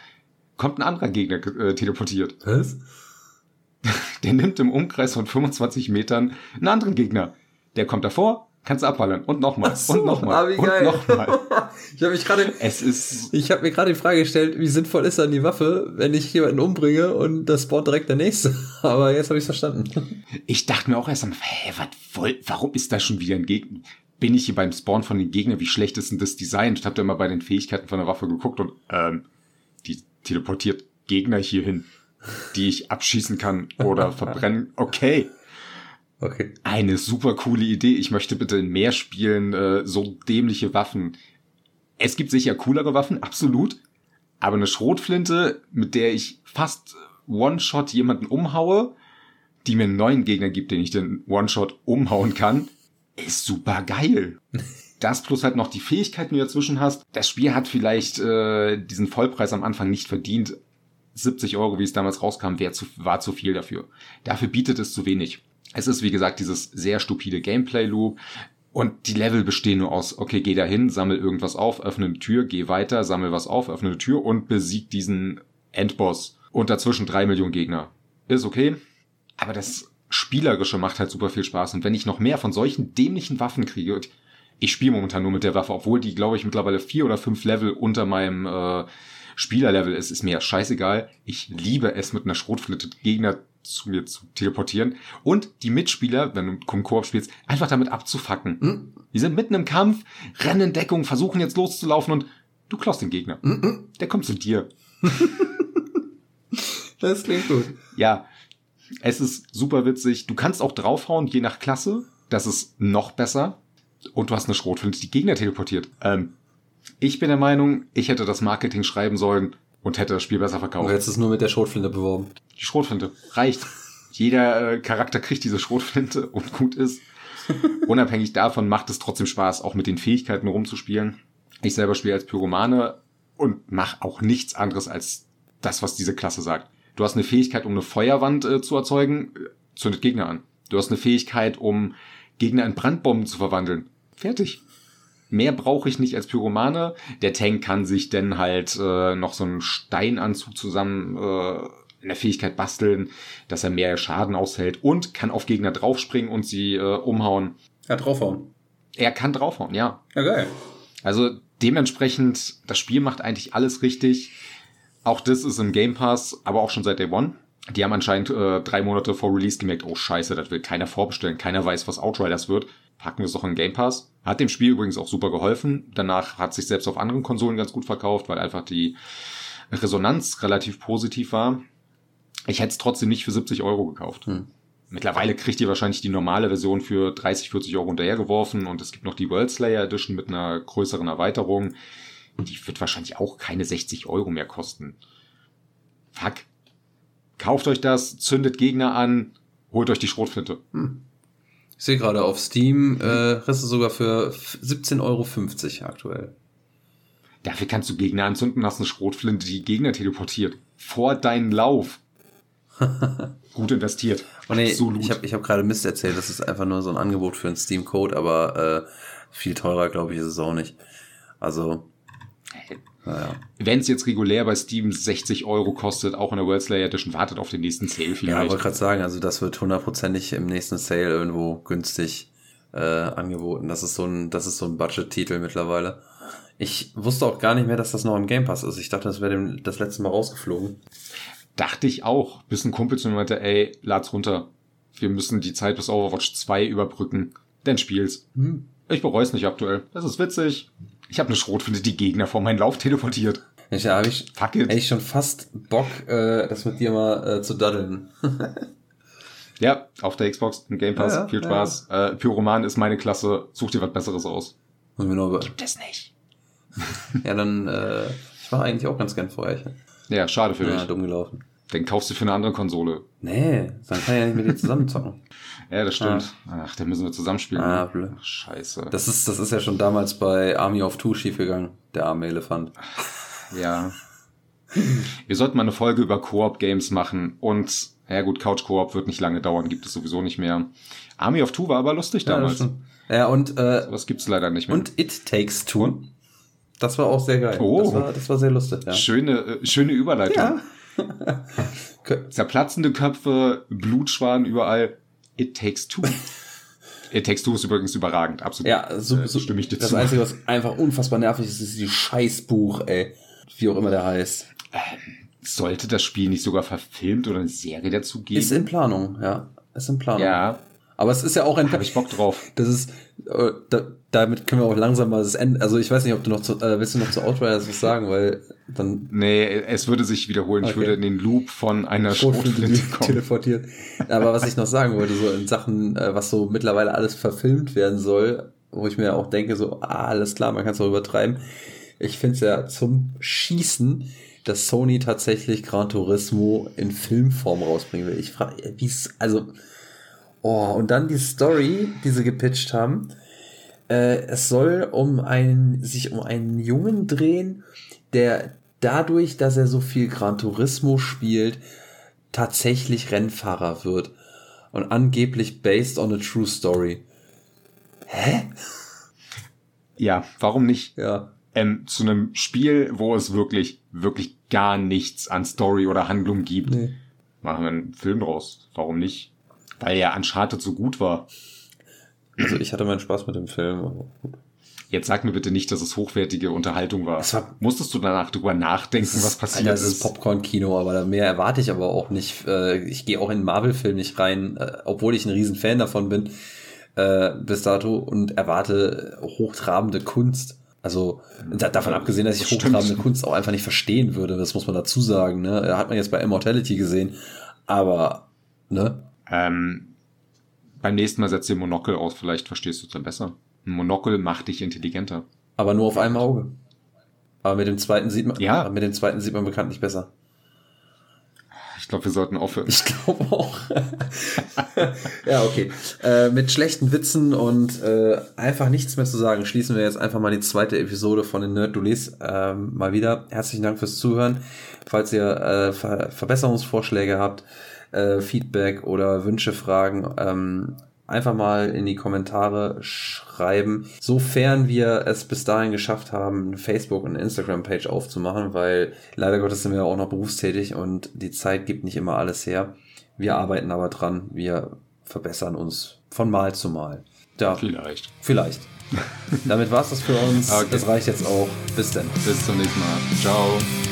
kommt ein anderer Gegner äh, teleportiert. Was? Der nimmt im Umkreis von 25 Metern einen anderen Gegner. Der kommt davor, kannst du abballern und nochmal so, und nochmal und nochmal. ich habe mich gerade, es ist, ich habe mir gerade die Frage gestellt, wie sinnvoll ist dann die Waffe, wenn ich jemanden umbringe und das spawnt direkt der nächste. Aber jetzt habe ich verstanden. Ich dachte mir auch erst hä, was voll, warum ist da schon wieder ein Gegner? Bin ich hier beim Spawn von den Gegnern? Wie schlecht ist denn das Design? Ich habe da mal bei den Fähigkeiten von der Waffe geguckt und ähm, die teleportiert Gegner hierhin, die ich abschießen kann oder verbrennen. Okay. Okay. Eine super coole Idee. Ich möchte bitte in mehr Spielen äh, so dämliche Waffen. Es gibt sicher coolere Waffen, absolut. Aber eine Schrotflinte, mit der ich fast One-Shot jemanden umhaue, die mir einen neuen Gegner gibt, den ich den One-Shot umhauen kann, ist super geil. Das plus halt noch die Fähigkeiten, die du dazwischen hast. Das Spiel hat vielleicht äh, diesen Vollpreis am Anfang nicht verdient. 70 Euro, wie es damals rauskam, wär zu, war zu viel dafür. Dafür bietet es zu wenig. Es ist, wie gesagt, dieses sehr stupide Gameplay-Loop. Und die Level bestehen nur aus, okay, geh dahin, sammel irgendwas auf, öffne eine Tür, geh weiter, sammel was auf, öffne eine Tür und besieg diesen Endboss. Und dazwischen drei Millionen Gegner. Ist okay. Aber das Spielerische macht halt super viel Spaß. Und wenn ich noch mehr von solchen dämlichen Waffen kriege, ich spiele momentan nur mit der Waffe, obwohl die, glaube ich, mittlerweile vier oder fünf Level unter meinem äh, Spielerlevel ist, ist mir scheißegal. Ich liebe es, mit einer Schrotflinte Gegner zu mir zu teleportieren und die Mitspieler, wenn du im Koop spielst, einfach damit abzufacken. Mhm. Die sind mitten im Kampf, rennen in Deckung, versuchen jetzt loszulaufen und du klaust den Gegner. Mhm. Der kommt zu dir. das klingt gut. Ja, es ist super witzig. Du kannst auch draufhauen, je nach Klasse. Das ist noch besser. Und du hast eine Schrotflinte, die Gegner teleportiert. Ähm, ich bin der Meinung, ich hätte das Marketing schreiben sollen und hätte das Spiel besser verkauft. Du hättest es nur mit der Schrotflinte beworben. Die Schrotflinte reicht. Jeder äh, Charakter kriegt diese Schrotflinte und gut ist. Unabhängig davon macht es trotzdem Spaß, auch mit den Fähigkeiten rumzuspielen. Ich selber spiele als Pyromane und mache auch nichts anderes als das, was diese Klasse sagt. Du hast eine Fähigkeit, um eine Feuerwand äh, zu erzeugen, äh, zündet Gegner an. Du hast eine Fähigkeit, um Gegner in Brandbomben zu verwandeln. Fertig. Mehr brauche ich nicht als Pyromane. Der Tank kann sich denn halt äh, noch so einen Steinanzug zusammen äh, in der Fähigkeit basteln, dass er mehr Schaden aushält und kann auf Gegner draufspringen und sie äh, umhauen. Ja, draufhauen. Er kann draufhauen, ja. Ja, geil. Also dementsprechend, das Spiel macht eigentlich alles richtig. auch das ist im Game Pass, aber auch schon seit Day One. Die haben anscheinend äh, drei Monate vor Release gemerkt, oh scheiße, das will keiner vorbestellen, keiner weiß, was Outriders wird. Packen wir es doch in Game Pass. Hat dem Spiel übrigens auch super geholfen. Danach hat sich selbst auf anderen Konsolen ganz gut verkauft, weil einfach die Resonanz relativ positiv war. Ich hätte es trotzdem nicht für 70 Euro gekauft. Hm. Mittlerweile kriegt ihr wahrscheinlich die normale Version für 30, 40 Euro hinterhergeworfen und es gibt noch die World Slayer Edition mit einer größeren Erweiterung. Die wird wahrscheinlich auch keine 60 Euro mehr kosten. Fuck. Kauft euch das, zündet Gegner an, holt euch die Schrotflinte. Hm. Ich sehe gerade auf Steam, äh, du sogar für 17,50 Euro aktuell. Dafür kannst du Gegner anzünden, hast eine Schrotflinte, die Gegner teleportiert. Vor deinen Lauf. Gut investiert. Oh nee, Absolut. Ich habe ich hab gerade Mist erzählt, das ist einfach nur so ein Angebot für einen Steam-Code, aber äh, viel teurer, glaube ich, ist es auch nicht. Also, naja. Wenn es jetzt regulär bei Steam 60 Euro kostet, auch in der World Slayer Edition, wartet auf den nächsten Sale vielleicht. Ja, ich wollte gerade sagen, also das wird hundertprozentig im nächsten Sale irgendwo günstig äh, angeboten. Das ist so ein, das ist so ein Budget-Titel mittlerweile. Ich wusste auch gar nicht mehr, dass das noch im Game Pass ist. Ich dachte, das wäre das letzte Mal rausgeflogen. Dachte ich auch, bis ein Kumpel zu mir meinte, ey, lad's runter. Wir müssen die Zeit bis Overwatch 2 überbrücken. Denn spiel's. Hm. Ich bereue es nicht aktuell. Das ist witzig. Ich habe eine Schrotflinte, die Gegner vor meinen Lauf teleportiert. Ich habe ich, Fuck it. ich schon fast Bock, äh, das mit dir mal äh, zu daddeln. ja, auf der Xbox, im Game Pass. Ja, ja, Viel Spaß. Ja. Äh, Pyroman ist meine Klasse. Such dir was Besseres aus. Gibt es nicht. ja, dann, äh, ich mache eigentlich auch ganz gern Feuerchen. Ja, schade für ja, dich. dumm gelaufen. Dann kaufst du für eine andere Konsole. Nee, dann kann ich ja nicht mit dir zusammen zocken. ja, das stimmt. Ah. Ach, dann müssen wir zusammenspielen. Ah, blöd. Ach, scheiße. Das ist, das ist ja schon damals bei Army of Two schiefgegangen, der arme Elefant. Ja. wir sollten mal eine Folge über Koop-Games machen und, ja gut, Couch-Koop wird nicht lange dauern, gibt es sowieso nicht mehr. Army of Two war aber lustig damals. Ja, ja und, äh, was gibt's leider nicht mehr. Und It Takes Two. Das war auch sehr geil. Oh, das war, das war sehr lustig. Ja. Schöne, äh, schöne Überleitung. Ja. Zerplatzende Köpfe, Blutschwaden überall. It takes two. It Takes Two ist übrigens überragend, absolut. Ja, so, so stimme ich dir Das zu. Einzige, was einfach unfassbar nervig ist, ist dieses Scheißbuch, ey. Wie auch immer der heißt. Ähm, sollte das Spiel nicht sogar verfilmt oder eine Serie dazu geben? Ist in Planung, ja. Ist in Planung. Ja. Aber es ist ja auch ein. Hab ich Bock drauf. Das ist, äh, da, damit können wir auch langsam mal das Ende. Also ich weiß nicht, ob du noch zu, äh, willst du noch zu Outriders was sagen, weil dann. Nee, es würde sich wiederholen. Okay. Ich würde in den Loop von einer Schrotflinte kommen. Teleportiert. Aber was ich noch sagen wollte, so in Sachen, äh, was so mittlerweile alles verfilmt werden soll, wo ich mir auch denke, so, ah, alles klar, man kann es auch übertreiben. Ich finde es ja zum Schießen, dass Sony tatsächlich Gran Turismo in Filmform rausbringen will. Ich frage, wie es, also Oh, und dann die Story, die sie gepitcht haben. Äh, es soll um einen, sich um einen Jungen drehen, der dadurch, dass er so viel Gran Turismo spielt, tatsächlich Rennfahrer wird. Und angeblich based on a true story. Hä? Ja, warum nicht? Ja. Ähm, zu einem Spiel, wo es wirklich, wirklich gar nichts an Story oder Handlung gibt. Nee. Machen wir einen Film draus. Warum nicht? Weil ja Uncharted so gut war. Also ich hatte meinen Spaß mit dem Film. Jetzt sag mir bitte nicht, dass es hochwertige Unterhaltung war. war Musstest du danach drüber nachdenken, was passiert Alter, das ist? Das ist Popcorn-Kino, aber mehr erwarte ich aber auch nicht. Äh, ich gehe auch in Marvel-Film nicht rein, äh, obwohl ich ein riesen Fan davon bin äh, bis dato und erwarte hochtrabende Kunst. Also davon abgesehen, dass ich hochtrabende Kunst auch einfach nicht verstehen würde, das muss man dazu sagen. Ne? Hat man jetzt bei Immortality gesehen, aber ne, ähm, beim nächsten Mal setzt ihr Monokel aus, vielleicht verstehst du es dann besser. Ein Monokel macht dich intelligenter. Aber nur auf einem Auge. Aber mit dem zweiten sieht man, ja. mit dem zweiten sieht man bekanntlich besser. Ich glaube, wir sollten aufhören. Ich glaube auch. ja, okay. Äh, mit schlechten Witzen und äh, einfach nichts mehr zu sagen, schließen wir jetzt einfach mal die zweite Episode von den Nerd Dulis ähm, mal wieder. Herzlichen Dank fürs Zuhören. Falls ihr äh, Ver Verbesserungsvorschläge habt, äh, Feedback oder Wünsche, Fragen, ähm, einfach mal in die Kommentare schreiben, sofern wir es bis dahin geschafft haben, eine Facebook- und Instagram-Page aufzumachen, weil leider Gottes sind wir auch noch berufstätig und die Zeit gibt nicht immer alles her. Wir arbeiten aber dran, wir verbessern uns von Mal zu Mal. Ja, vielleicht. Vielleicht. Damit war's das für uns. Okay. Das reicht jetzt auch. Bis dann. Bis zum nächsten Mal. Ciao.